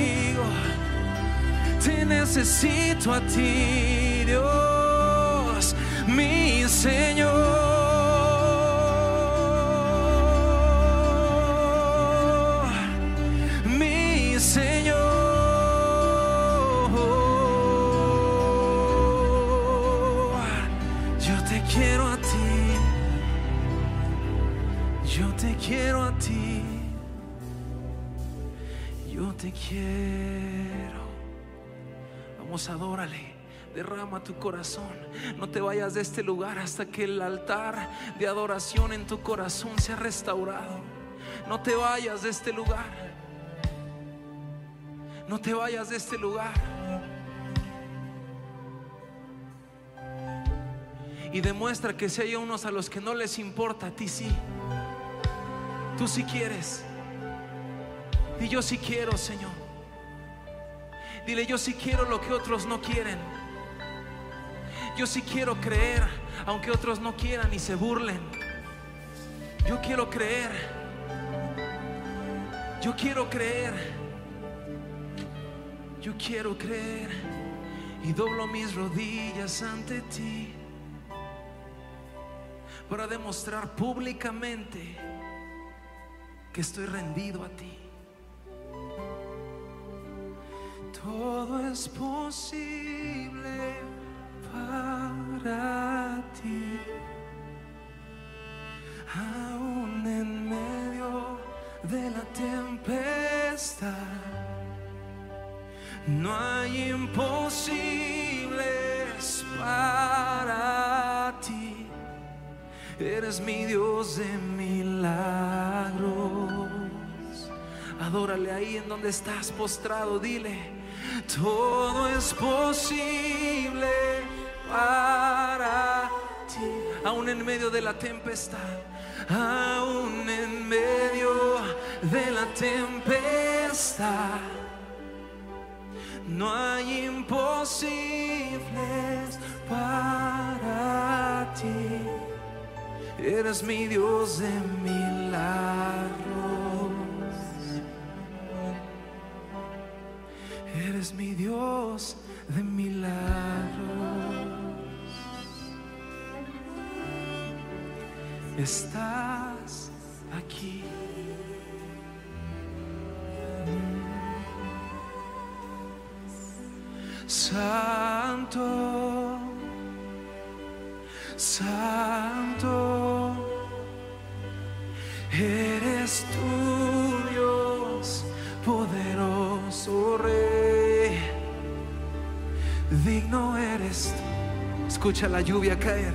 Necesito a ti, Dios, mi Señor. Mi Señor, yo te quiero a ti, yo te quiero a ti, yo te quiero. Adórale. Derrama tu corazón. No te vayas de este lugar hasta que el altar de adoración en tu corazón sea restaurado. No te vayas de este lugar. No te vayas de este lugar. Y demuestra que si hay unos a los que no les importa, a ti sí. Tú sí quieres. Y yo sí quiero, Señor. Dile, yo sí quiero lo que otros no quieren. Yo sí quiero creer, aunque otros no quieran y se burlen. Yo quiero creer. Yo quiero creer. Yo quiero creer. Y doblo mis rodillas ante ti para demostrar públicamente que estoy rendido a ti. Todo es posible para ti, aún en medio de la tempestad. No hay imposibles para ti. Eres mi Dios de milagros. Adórale ahí en donde estás postrado, dile. Todo es posible para ti, aún en medio de la tempestad, aún en medio de la tempestad. No hay imposibles para ti. Eres mi Dios de milagros. Eres mi Dios de milagros. Estás aquí. Santo, Santo, eres tú Digno eres. Escucha la lluvia caer.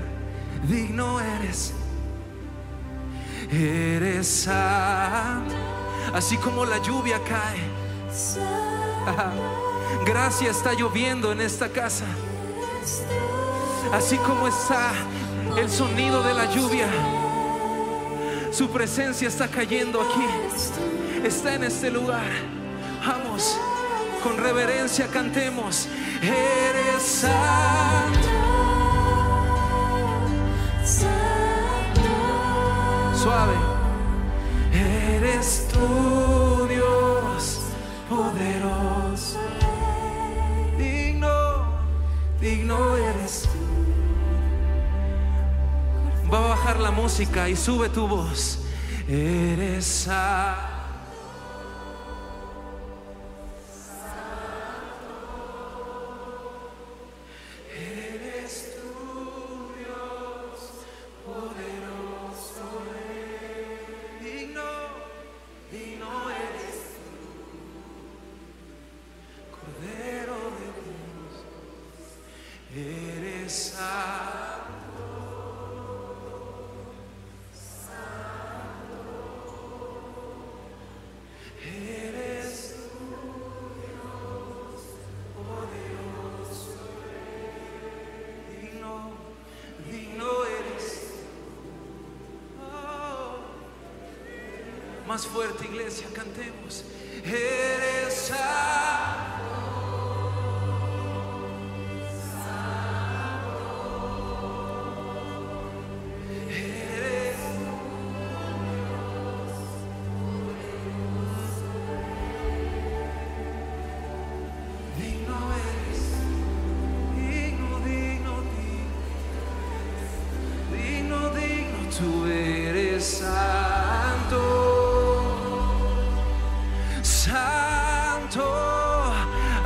Digno eres. Eres santo. Así como la lluvia cae. Gracia está lloviendo en esta casa. Así como está el sonido de la lluvia. Su presencia está cayendo aquí. Está en este lugar. Vamos, con reverencia cantemos. Eres santo. Suave. Eres tú, Dios, poderoso. Digno, digno eres tú. Va a bajar la música y sube tu voz. Eres santo.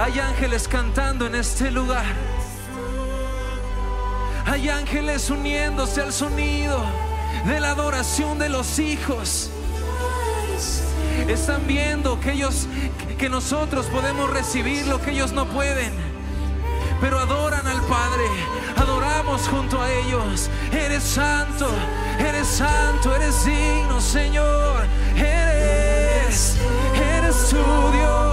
Hay ángeles cantando en este lugar. Hay ángeles uniéndose al sonido de la adoración de los hijos. Están viendo que ellos, que nosotros podemos recibir lo que ellos no pueden. Pero adoran al Padre, adoramos junto a ellos. Eres santo, eres santo, eres digno, Señor. Eres, eres tu Dios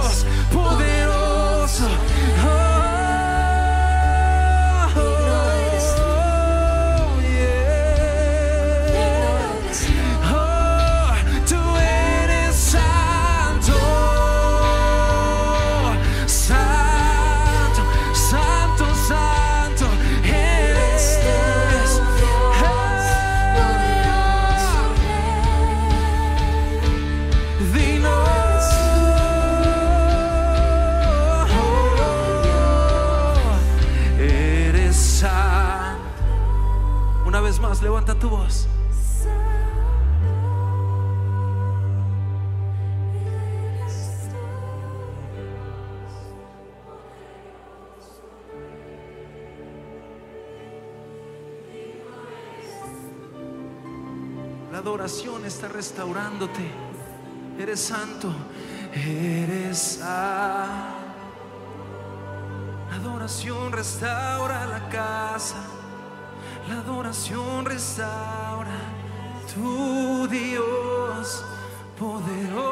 Eres santo. Eres santo. La adoración restaura la casa. La adoración restaura tu Dios poderoso,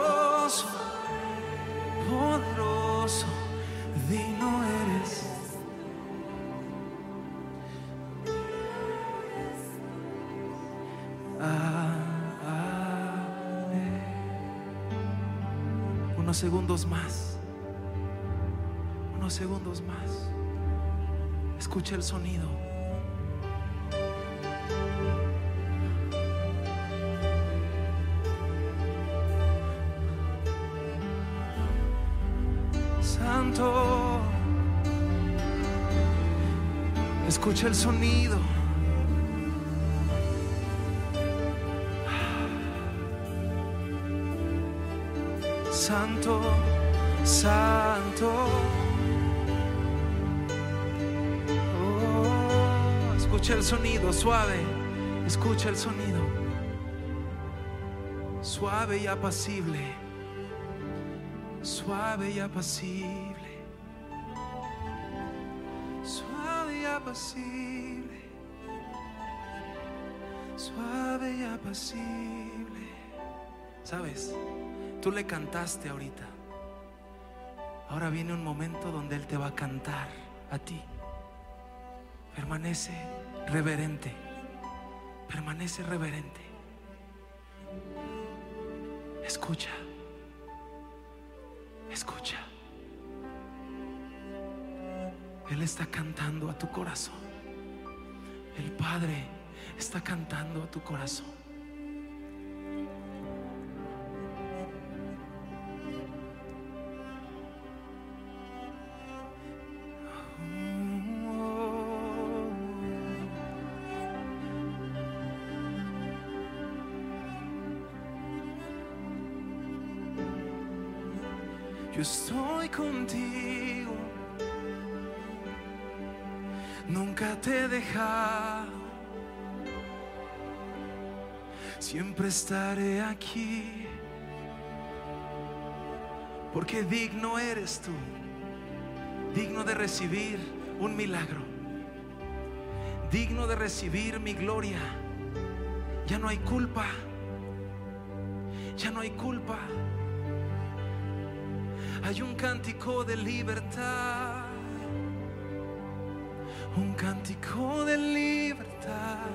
Unos segundos más. Unos segundos más. Escucha el sonido. Santo. Escucha el sonido. Sonido suave. Escucha el sonido. Suave y apacible. Suave y apacible. Suave y apacible. Suave y apacible. ¿Sabes? Tú le cantaste ahorita. Ahora viene un momento donde Él te va a cantar a ti. Permanece reverente. Permanece reverente. Escucha. Escucha. Él está cantando a tu corazón. El Padre está cantando a tu corazón. Estaré aquí. Porque digno eres tú. Digno de recibir un milagro. Digno de recibir mi gloria. Ya no hay culpa. Ya no hay culpa. Hay un cántico de libertad. Un cántico de libertad.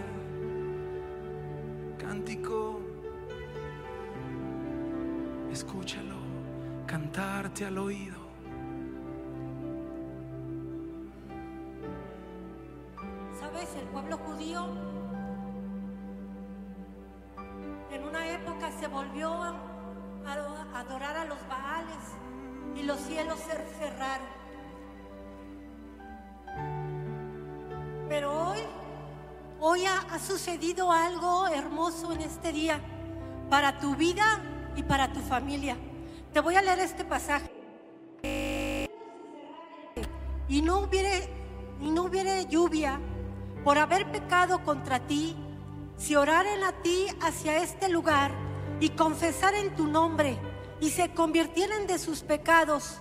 Cántico. Escúchalo, cantarte al oído. ¿Sabes? El pueblo judío en una época se volvió a adorar a los Baales y los cielos se cerraron. Pero hoy, hoy ha, ha sucedido algo hermoso en este día para tu vida y para tu familia. Te voy a leer este pasaje. Y no hubiere, y no hubiere lluvia por haber pecado contra ti, si oraren a ti hacia este lugar y confesar en tu nombre y se convirtieren de sus pecados,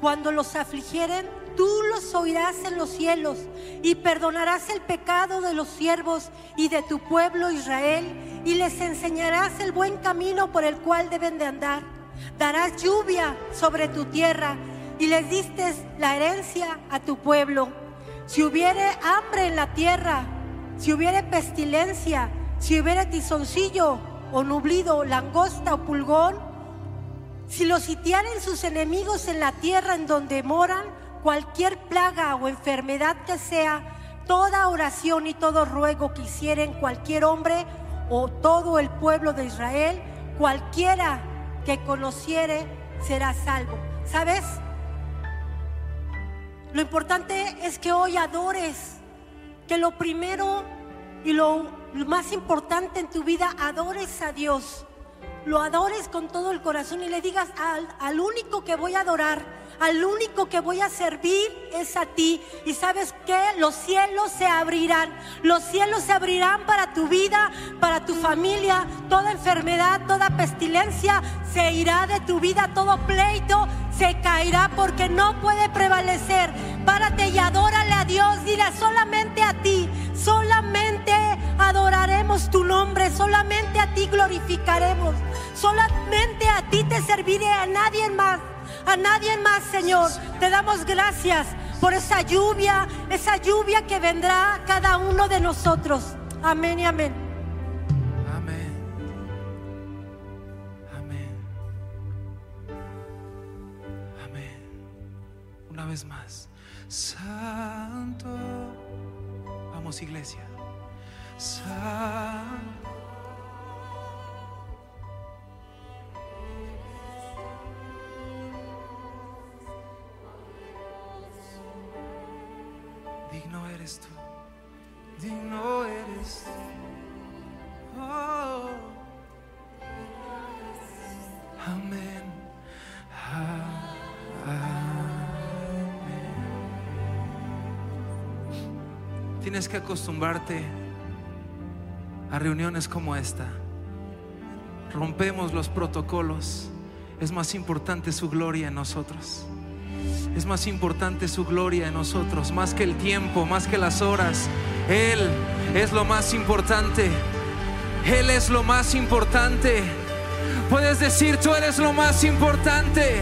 cuando los afligieren, tú los oirás en los cielos y perdonarás el pecado de los siervos y de tu pueblo Israel y les enseñarás el buen camino por el cual deben de andar. Darás lluvia sobre tu tierra y les diste la herencia a tu pueblo. Si hubiere hambre en la tierra, si hubiere pestilencia, si hubiere tizoncillo o nublido, langosta o pulgón, si los sitiaren sus enemigos en la tierra en donde moran, cualquier plaga o enfermedad que sea, toda oración y todo ruego que hicieren cualquier hombre o todo el pueblo de Israel, cualquiera que conociere será salvo. ¿Sabes? Lo importante es que hoy adores, que lo primero y lo, más importante en tu vida, adores a Dios. Lo adores con todo el corazón y le digas al único que voy a adorar, al único que voy a servir es a ti. Y sabes que los cielos se abrirán, los cielos se abrirán para tu vida, para tu familia, toda enfermedad, toda pestilencia se irá de tu vida, todo pleito se caerá porque no puede prevalecer. Párate y adórale a Dios, dile solamente a ti, solamente adoraremos tu nombre, solamente a ti glorificaremos, solamente a ti te serviré, a nadie más, a nadie más, Señor. Te damos gracias por esa lluvia, esa lluvia que vendrá a cada uno de nosotros. Amén y amén. Amén. Amén. Amén. Una vez más. Santo. Vamos, iglesia. Santo. Digno eres tú. Digno eres tú. Oh. Amén. Amén. Tienes que acostumbrarte a reuniones como esta. Rompemos los protocolos. Es más importante su gloria en nosotros. Es más importante su gloria en nosotros, más que el tiempo, más que las horas. Él es lo más importante. Él es lo más importante. Puedes decir, tú eres lo más importante.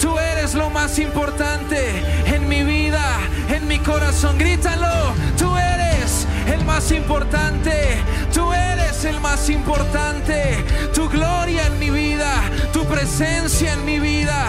Tú eres lo más importante en mi vida, en mi corazón. Grítalo, tú eres el más importante. Tú eres el más importante. Tu gloria en mi vida, tu presencia en mi vida.